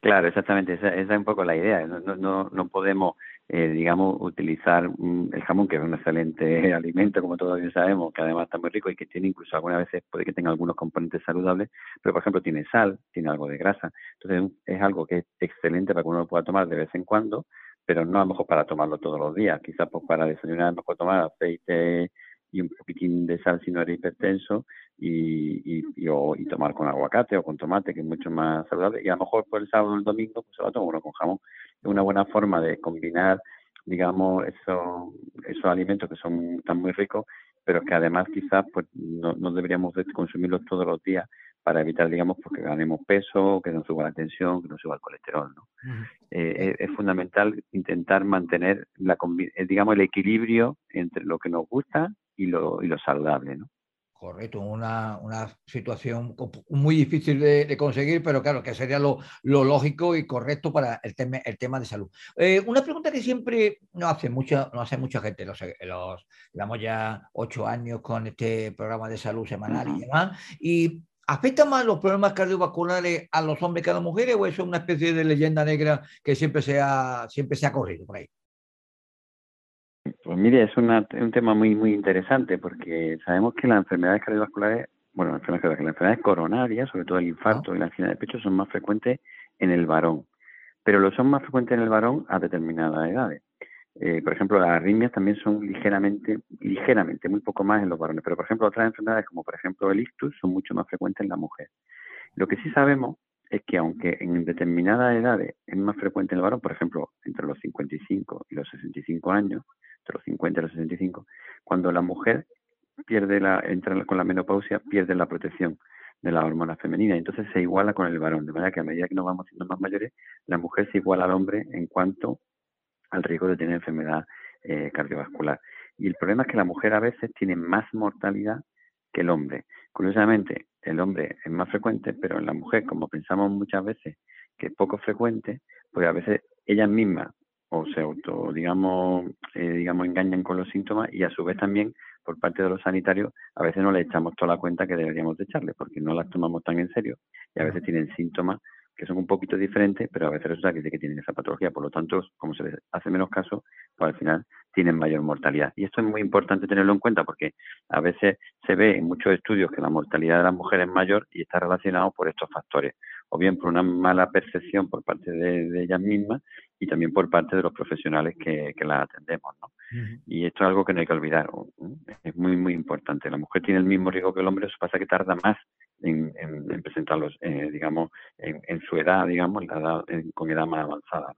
claro, exactamente, esa, esa, es un poco la idea, no, no, no podemos eh, digamos, utilizar el jamón, que es un excelente alimento, como todos bien sabemos, que además está muy rico y que tiene incluso algunas veces puede que tenga algunos componentes saludables, pero por ejemplo tiene sal, tiene algo de grasa. Entonces es algo que es excelente para que uno lo pueda tomar de vez en cuando, pero no a lo mejor para tomarlo todos los días. Quizás pues, para desayunar mejor tomar aceite y un poquitín de sal si no eres hipertenso y, y, y, tomar con aguacate o con tomate, que es mucho más saludable. Y a lo mejor por el sábado o el domingo pues se va a tomar uno con jamón. Es una buena forma de combinar, digamos, esos, esos alimentos que son tan muy ricos, pero que además quizás pues no, no deberíamos consumirlos todos los días para evitar, digamos, porque ganemos peso, que no suba la tensión, que no suba el colesterol, ¿no? Eh, es, fundamental intentar mantener, la, eh, digamos, el equilibrio entre lo que nos gusta y lo, y lo saludable, ¿no? Correcto, una, una situación muy difícil de, conseguir, pero claro, que sería lo, lo, lógico y correcto para el, tema el tema de salud. Eh, una pregunta que siempre no hace mucha, no hace mucha gente, los, los, llevamos ya ocho años con este programa de salud semanal y demás, y ¿Afecta más los problemas cardiovasculares a los hombres que a las mujeres o eso es una especie de leyenda negra que siempre se ha, siempre se ha corrido por ahí? Pues mire, es un tema muy muy interesante porque sabemos que las enfermedades cardiovasculares, bueno, las enfermedades, las enfermedades coronarias, sobre todo el infarto y la angina de pecho, son más frecuentes en el varón, pero lo son más frecuentes en el varón a determinadas edades. Eh, por ejemplo, las arritmias también son ligeramente, ligeramente, muy poco más en los varones, pero por ejemplo otras enfermedades como por ejemplo el ictus son mucho más frecuentes en la mujer. Lo que sí sabemos es que aunque en determinadas edades es más frecuente en el varón, por ejemplo, entre los 55 y los 65 años, entre los 50 y los 65, cuando la mujer pierde la, entra con la menopausia, pierde la protección de la hormona femenina, entonces se iguala con el varón, de manera que a medida que nos vamos siendo más mayores, la mujer se iguala al hombre en cuanto al riesgo de tener enfermedad eh, cardiovascular. Y el problema es que la mujer a veces tiene más mortalidad que el hombre. Curiosamente, el hombre es más frecuente, pero en la mujer, como pensamos muchas veces que es poco frecuente, pues a veces ellas mismas o se auto, digamos, eh, digamos, engañan con los síntomas y a su vez también por parte de los sanitarios a veces no le echamos toda la cuenta que deberíamos de echarle porque no las tomamos tan en serio y a veces tienen síntomas que son un poquito diferentes, pero a veces resulta que que tienen esa patología. Por lo tanto, como se les hace menos caso, pues al final tienen mayor mortalidad. Y esto es muy importante tenerlo en cuenta porque a veces se ve en muchos estudios que la mortalidad de las mujeres es mayor y está relacionado por estos factores, o bien por una mala percepción por parte de, ellas mismas y también por parte de los profesionales que, que las atendemos. ¿no? Y esto es algo que no hay que olvidar, es muy, muy importante. La mujer tiene el mismo riesgo que el hombre, eso pasa que tarda más en, presentarlos, eh, digamos, en, su edad, digamos, con edad más avanzada.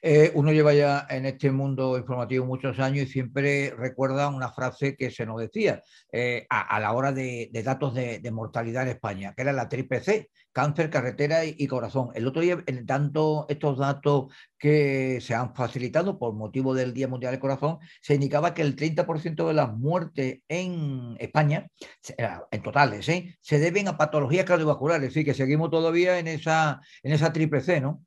Eh, uno lleva ya en este mundo informativo muchos años y siempre recuerda una frase que se nos decía eh, a, la hora de, datos de, mortalidad en España, que era la triple C, cáncer, carretera y, corazón. El otro día, en tanto estos datos que se han facilitado por motivo del Día Mundial del Corazón, se indicaba que el 30% de las muertes en España, eh, en totales, se deben a patologías cardiovasculares, sí que seguimos todavía en esa, en esa triple C, ¿no?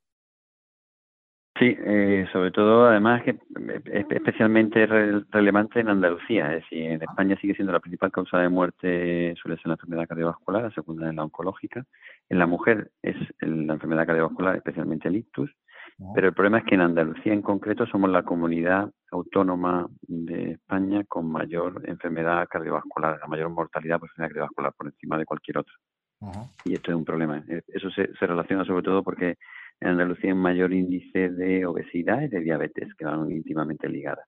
Sí, eh, sobre todo, además, que es especialmente relevante en Andalucía. Es decir, en España sigue siendo la principal causa de muerte, suele ser la enfermedad cardiovascular, la segunda es la oncológica. En la mujer es la enfermedad cardiovascular, especialmente el ictus. Pero el problema es que en Andalucía en concreto somos la comunidad autónoma de España con mayor enfermedad cardiovascular, la mayor mortalidad por enfermedad cardiovascular por encima de cualquier otra. Y esto es un problema. Eso se, se relaciona sobre todo porque en Andalucía hay mayor índice de obesidad y de diabetes, que van íntimamente ligadas.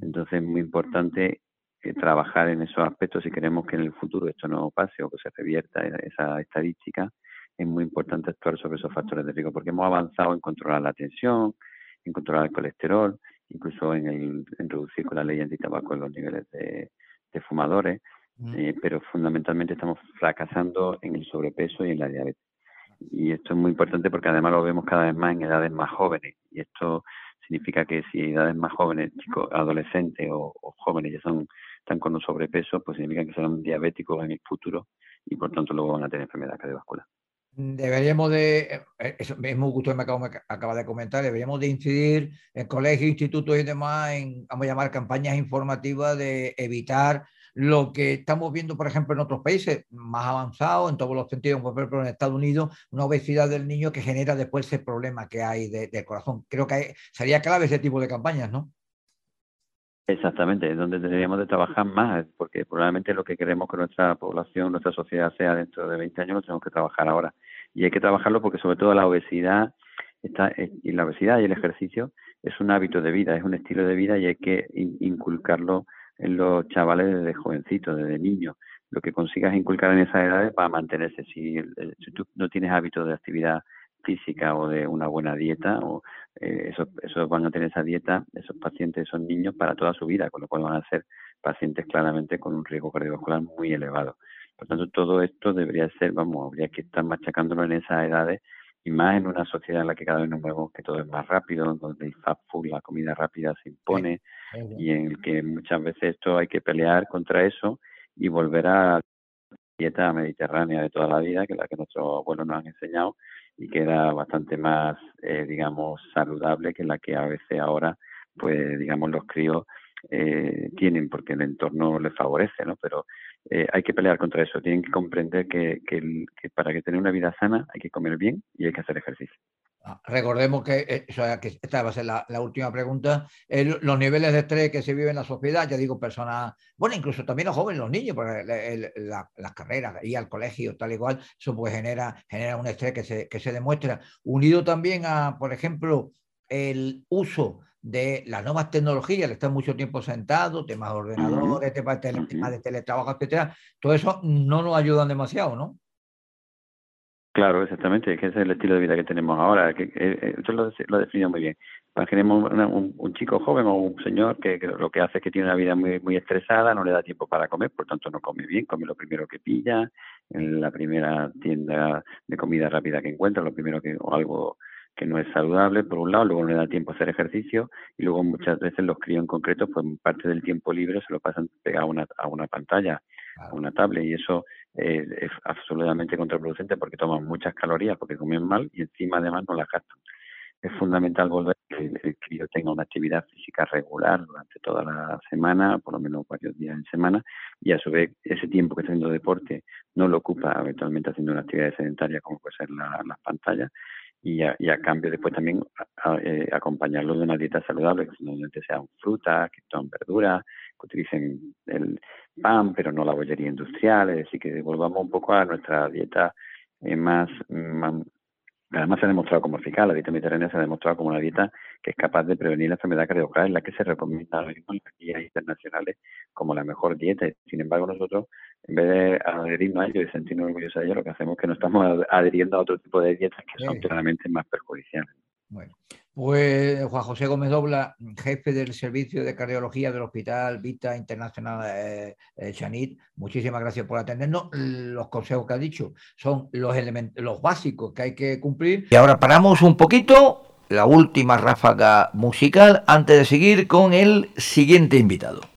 Entonces es muy importante eh, trabajar en esos aspectos si queremos que en el futuro esto no pase o que se revierta esa estadística. Es muy importante actuar sobre esos factores de riesgo porque hemos avanzado en controlar la tensión, en controlar el colesterol, incluso en, el, en reducir con la ley antitabaco los niveles de, fumadores, eh, pero fundamentalmente estamos fracasando en el sobrepeso y en la diabetes y esto es muy importante porque además lo vemos cada vez más en edades más jóvenes y esto significa que si edades más jóvenes, chicos, adolescentes o, jóvenes ya son están con un sobrepeso, pues significa que serán diabéticos en el futuro y por tanto luego van a tener enfermedad cardiovascular. Deberíamos de, eh, eso mismo usted me acaba, acaba, de comentar, deberíamos de incidir en colegios, institutos y demás en, vamos a llamar, campañas informativas de evitar lo que estamos viendo, por ejemplo, en otros países más avanzados, en todos los sentidos, por ejemplo, en Estados Unidos, una obesidad del niño que genera después ese problema que hay del corazón. Creo que sería clave ese tipo de campañas, ¿no? Exactamente, es donde deberíamos de trabajar más, porque probablemente lo que queremos que nuestra población, nuestra sociedad sea dentro de 20 años, lo tenemos que trabajar ahora. Y hay que trabajarlo porque sobre todo la obesidad está, y la obesidad y el ejercicio es un hábito de vida, es un estilo de vida y hay que inculcarlo en los chavales desde jovencitos, desde niños. Lo que consigas inculcar en esas edades va a mantenerse. Si, tú no tienes hábitos de actividad física o de una buena dieta, o eh, esos, van a tener esa dieta, esos pacientes, esos niños, para toda su vida, con lo cual van a ser pacientes claramente con un riesgo cardiovascular muy elevado. Por tanto, todo esto debería ser, vamos, habría que estar machacándolo en esas edades y más en una sociedad en la que cada vez nos movemos que todo es más rápido, donde el fast food, la comida rápida se impone y en el que muchas veces esto hay que pelear contra eso y volver a la dieta mediterránea de toda la vida, que es la que nuestros abuelos nos han enseñado y que era bastante más, eh, digamos, saludable que la que a veces ahora, pues, digamos, los críos eh, tienen porque el entorno les favorece, ¿no? Pero eh, hay que pelear contra eso. Tienen que comprender que, que, para que tener una vida sana hay que comer bien y hay que hacer ejercicio. Ah, recordemos que, eh, que, esta va a ser la, última pregunta. los niveles de estrés que se viven en la sociedad, ya digo, personas, bueno, incluso también los jóvenes, los niños, porque las carreras, ir al colegio, tal y cual, eso pues genera, genera un estrés que se, que se demuestra. Unido también a, por ejemplo, el uso de las nuevas tecnologías, el estar mucho tiempo sentado, temas de ordenadores, temas de, teletrabajo, etcétera, todo eso no nos ayudan demasiado, ¿no? Claro, exactamente, que ese es el estilo de vida que tenemos ahora. Que, eh, eso lo, lo definido muy bien. Imaginemos un, un, chico joven o un señor que, lo que hace es que tiene una vida muy, muy estresada, no le da tiempo para comer, por tanto no come bien, come lo primero que pilla, en la primera tienda de comida rápida que encuentra, lo primero que, o algo que no es saludable, por un lado, luego no le da tiempo a hacer ejercicio y luego muchas veces los críos en concreto, pues parte del tiempo libre se lo pasan pegado a una, a una pantalla, a una tablet y eso eh, es absolutamente contraproducente porque toman muchas calorías, porque comen mal y encima además no las gastan. Es fundamental volver que el crío tenga una actividad física regular durante toda la semana, por lo menos varios días en semana, y a su vez ese tiempo que está haciendo deporte no lo ocupa habitualmente haciendo una actividad sedentaria como puede ser la, las pantallas y a, y a, cambio después también eh, acompañarlo de una dieta saludable, que normalmente sean frutas, que sean verduras, que utilicen el pan, pero no la bollería industrial, es decir, que volvamos un poco a nuestra dieta eh, más, más, Además se ha demostrado como eficaz, la dieta mediterránea se ha demostrado como una dieta que es capaz de prevenir la enfermedad cardiovascular, en la que se recomienda ahora mismo en las guías internacionales como la mejor dieta. Sin embargo, nosotros, en vez de adherirnos a ello y sentirnos orgullosos de ello, lo que hacemos es que nos estamos adheriendo a otro tipo de dietas que son claramente más perjudiciales. Bueno, pues Juan José Gómez Dobla, jefe del servicio de cardiología del Hospital Vita Internacional eh, eh, Chanit, muchísimas gracias por atendernos. Los consejos que ha dicho son los, los básicos que hay que cumplir. Y ahora paramos un poquito, la última ráfaga musical, antes de seguir con el siguiente invitado.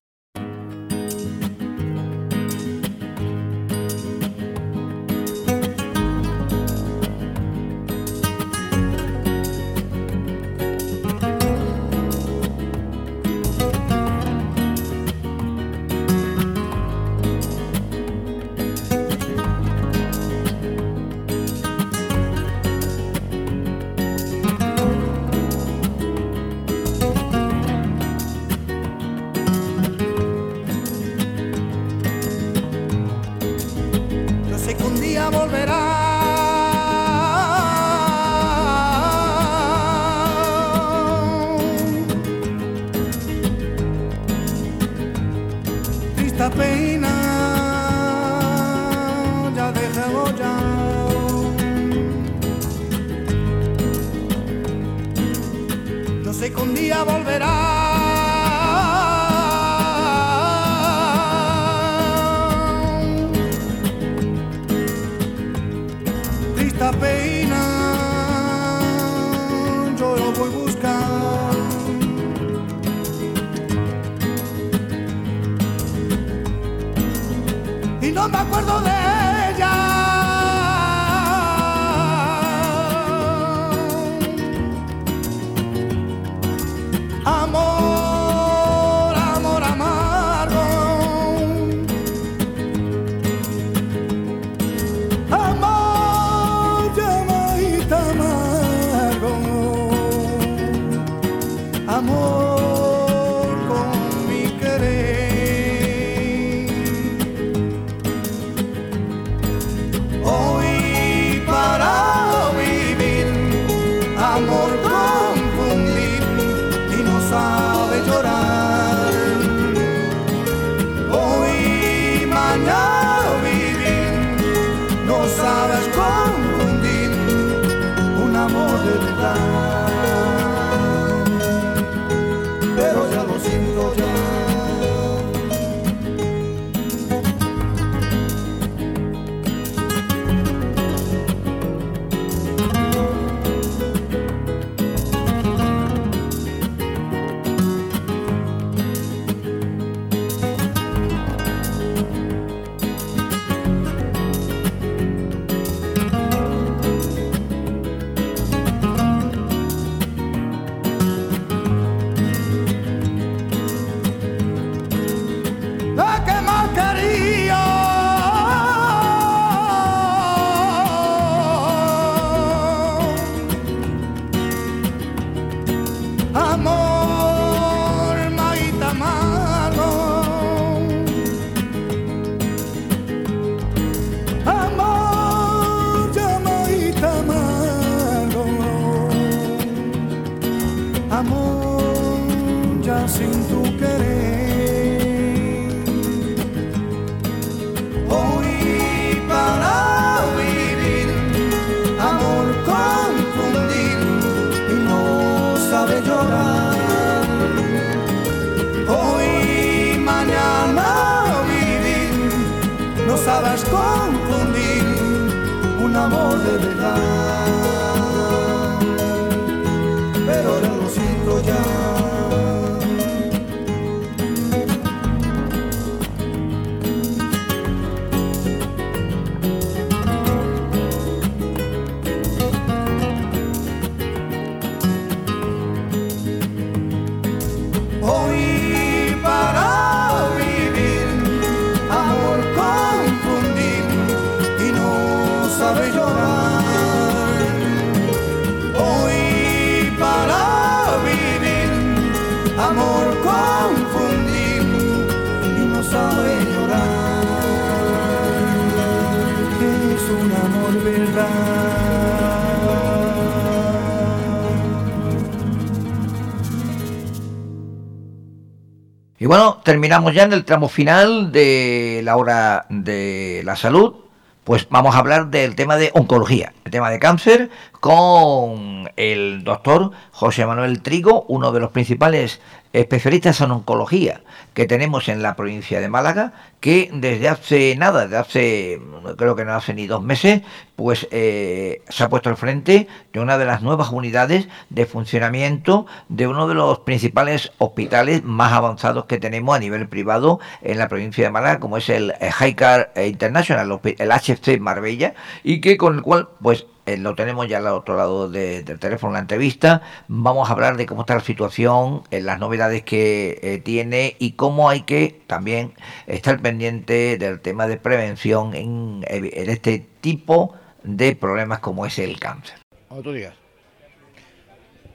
Terminamos ya en el tramo final de la hora de la salud. Pues vamos a hablar del tema de oncología, el tema de cáncer, con el doctor José Manuel Trigo, uno de los principales especialistas en oncología que tenemos en la provincia de Málaga, que desde hace nada, desde hace, creo que no hace ni dos meses, pues eh, se ha puesto al frente de una de las nuevas unidades de funcionamiento de uno de los principales hospitales más avanzados que tenemos a nivel privado en la provincia de Málaga, como es el Highcar International, el HC Marbella, y que con el cual, pues eh, lo tenemos ya al otro lado del teléfono, la entrevista. Vamos a hablar de cómo está la situación, en las novedades que eh, tiene y cómo hay que también estar pendiente del tema de prevención en, este tipo de problemas como es el cáncer. Otro día.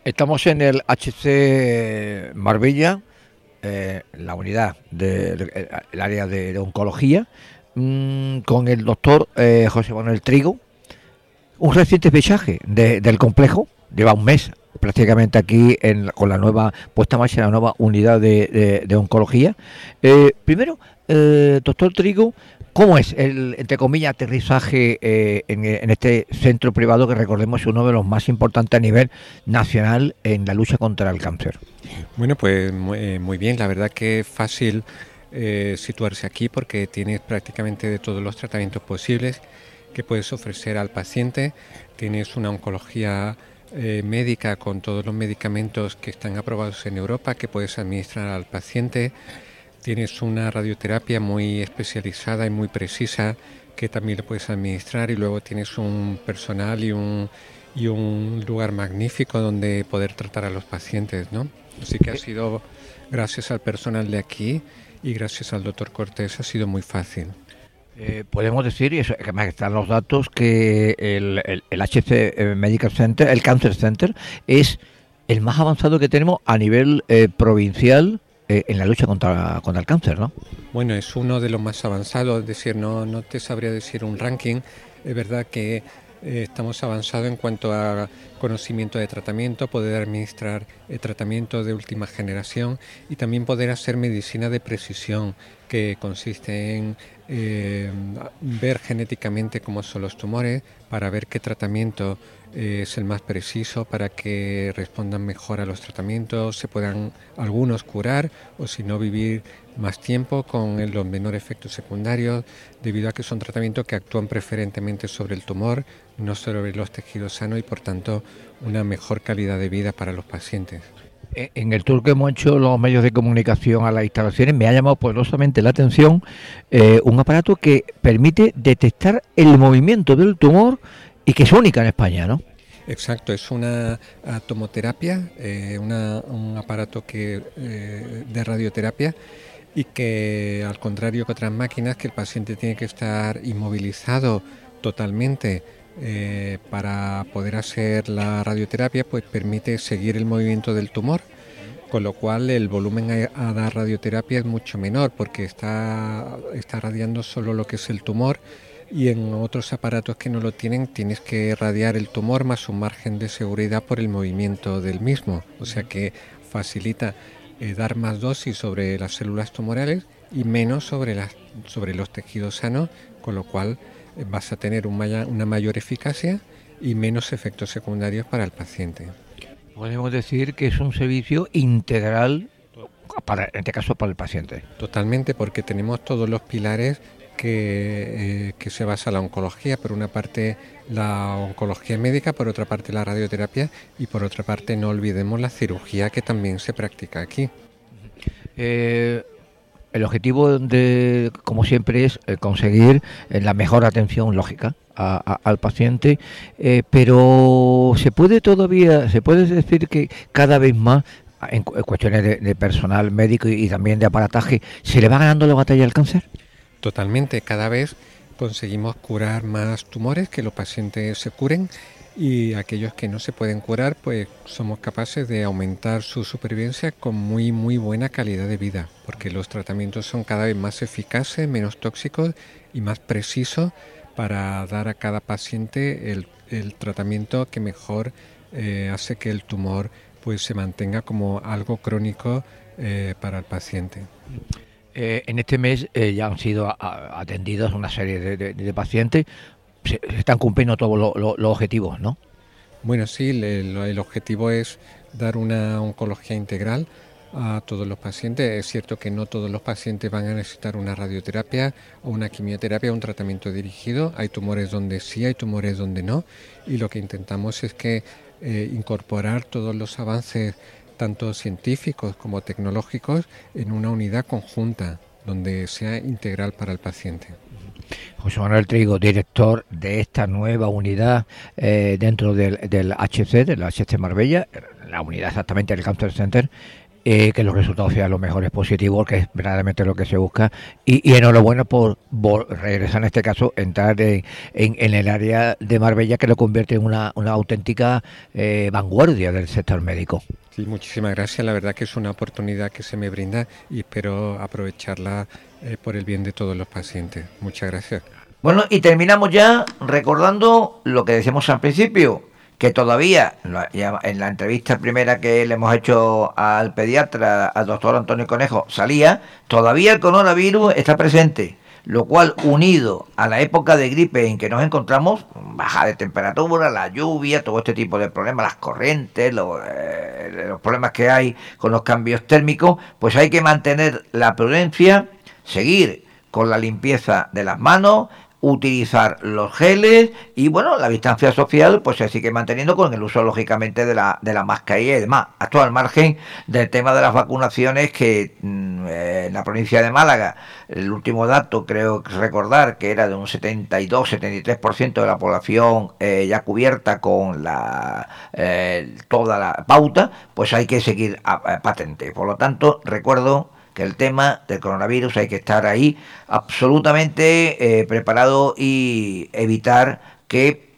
Estamos en el HC Marbella, eh, la unidad del área de, oncología, mm, con el doctor José Manuel Trigo un reciente fichaje del complejo, lleva un mes prácticamente aquí con la nueva puesta en marcha la nueva unidad de, oncología. Eh, primero, eh, doctor Trigo, ¿cómo es el, entre comillas, aterrizaje eh, en, este centro privado que recordemos es uno de los más importantes a nivel nacional en la lucha contra el cáncer? Bueno, pues muy, muy bien, la verdad que es fácil situarse aquí porque tienes prácticamente de todos los tratamientos posibles que puedes ofrecer al paciente. Tienes una oncología eh, médica con todos los medicamentos que están aprobados en Europa que puedes administrar al paciente. Tienes una radioterapia muy especializada y muy precisa que también le puedes administrar y luego tienes un personal y un, y un lugar magnífico donde poder tratar a los pacientes, ¿no? Así que ha sido, gracias al personal de aquí y gracias al doctor Cortés, ha sido muy fácil. Eh, podemos decir, y eso, que están los datos, que el, el, HC eh, Medical Center, el Cancer Center, es el más avanzado que tenemos a nivel eh, provincial en la lucha contra, contra el cáncer, ¿no? Bueno, es uno de los más avanzados, es decir, no, no te sabría decir un ranking. Es verdad que estamos avanzados en cuanto a conocimiento de tratamiento, poder administrar tratamiento de última generación y también poder hacer medicina de precisión, que consiste en eh, ver genéticamente cómo son los tumores para ver qué tratamiento eh, es el más preciso para que respondan mejor a los tratamientos, se puedan algunos curar o si no vivir más tiempo con los menores efectos secundarios, debido a que son tratamientos que actúan preferentemente sobre el tumor, no sobre los tejidos sanos y por tanto una mejor calidad de vida para los pacientes. Eh, en el tour que hemos hecho los medios de comunicación a las instalaciones me ha llamado poderosamente la atención eh, un aparato que permite detectar el movimiento del tumor y que es única en España, ¿no? Exacto, es una atomoterapia, eh, un aparato que, de radioterapia y que al contrario que otras máquinas que el paciente tiene que estar inmovilizado totalmente eh, para poder hacer la radioterapia, pues permite seguir el movimiento del tumor, con lo cual el volumen a, dar radioterapia es mucho menor porque está, está radiando solo lo que es el tumor y en otros aparatos que no lo tienen tienes que radiar el tumor más un margen de seguridad por el movimiento del mismo, o sea que facilita eh, dar más dosis sobre las células tumorales y menos sobre, las, sobre los tejidos sanos, con lo cual vas a tener una mayor eficacia y menos efectos secundarios para el paciente. Podemos decir que es un servicio integral, para, en este caso para el paciente. Totalmente, porque tenemos todos los pilares que, que, se basa en la oncología, por una parte la oncología médica, por otra parte la radioterapia y por otra parte no olvidemos la cirugía que también se practica aquí. Eh, el objetivo de, como siempre, es eh, conseguir eh, la mejor atención lógica al paciente, pero se puede todavía, se puede decir que cada vez más en, cuestiones de, personal médico y, también de aparataje, ¿se le va ganando la batalla al cáncer? Totalmente, cada vez conseguimos curar más tumores, que los pacientes se curen y aquellos que no se pueden curar, pues somos capaces de aumentar su supervivencia con muy muy buena calidad de vida, porque los tratamientos son cada vez más eficaces, menos tóxicos y más precisos para dar a cada paciente el, tratamiento que mejor eh, hace que el tumor pues se mantenga como algo crónico eh, para el paciente. Eh, en este mes ya han sido atendidos una serie de pacientes están cumpliendo todos los objetivos, ¿no? Bueno, sí, el, objetivo es dar una oncología integral a todos los pacientes. Es cierto que no todos los pacientes van a necesitar una radioterapia o una quimioterapia un tratamiento dirigido. Hay tumores donde sí, hay tumores donde no. Y lo que intentamos es que eh, incorporar todos los avances, tanto científicos como tecnológicos, en una unidad conjunta donde sea integral para el paciente. José Manuel Trigo, director de esta nueva unidad eh, dentro del, del, HC, del HC Marbella, la unidad exactamente del Cancer Center, eh, que los resultados sean los mejores positivos, que es verdaderamente lo que se busca. Y, enhorabuena por, regresar en este caso, entrar en, el área de Marbella, que lo convierte en una, auténtica eh, vanguardia del sector médico. Sí, muchísimas gracias. La verdad que es una oportunidad que se me brinda y espero aprovecharla eh, por el bien de todos los pacientes. Muchas gracias. Bueno, y terminamos ya recordando lo que decíamos al principio, que todavía, en la entrevista primera que le hemos hecho al pediatra, al doctor Antonio Conejo, salía, todavía el coronavirus está presente, lo cual unido a la época de gripe en que nos encontramos, baja de temperatura, la lluvia, todo este tipo de problemas, las corrientes, los, eh, los problemas que hay con los cambios térmicos, pues hay que mantener la prudencia seguir con la limpieza de las manos, utilizar los geles y bueno, la distancia social pues se sigue manteniendo con el uso lógicamente de la, de la mascarilla y demás. Esto al margen del tema de las vacunaciones que mm, eh, en la provincia de Málaga, el último dato creo recordar que era de un 72-73% de la población eh, ya cubierta con la eh, toda la pauta, pues hay que seguir patente. Por lo tanto, recuerdo que el tema del coronavirus hay que estar ahí absolutamente eh, preparado y evitar que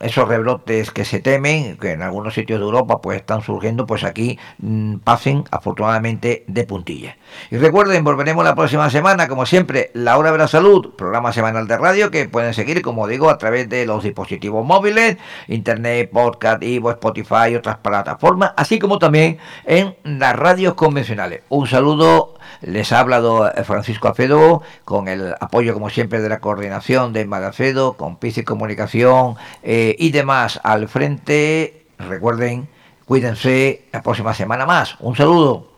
esos rebrotes que se temen, que en algunos sitios de Europa pues están surgiendo, pues aquí mm, pasen afortunadamente de puntilla. Y recuerden, volveremos la próxima semana, como siempre, La Hora de la Salud, programa semanal de radio que pueden seguir, como digo, a través de los dispositivos móviles, Internet, Podcast, Ivo, Spotify y otras plataformas, así como también en las radios convencionales. Un saludo, les ha hablado Francisco Afedo, con el apoyo, como siempre, de la coordinación de Magafedo, con y Comunicación eh, y demás al frente. Recuerden, cuídense la próxima semana más. Un saludo.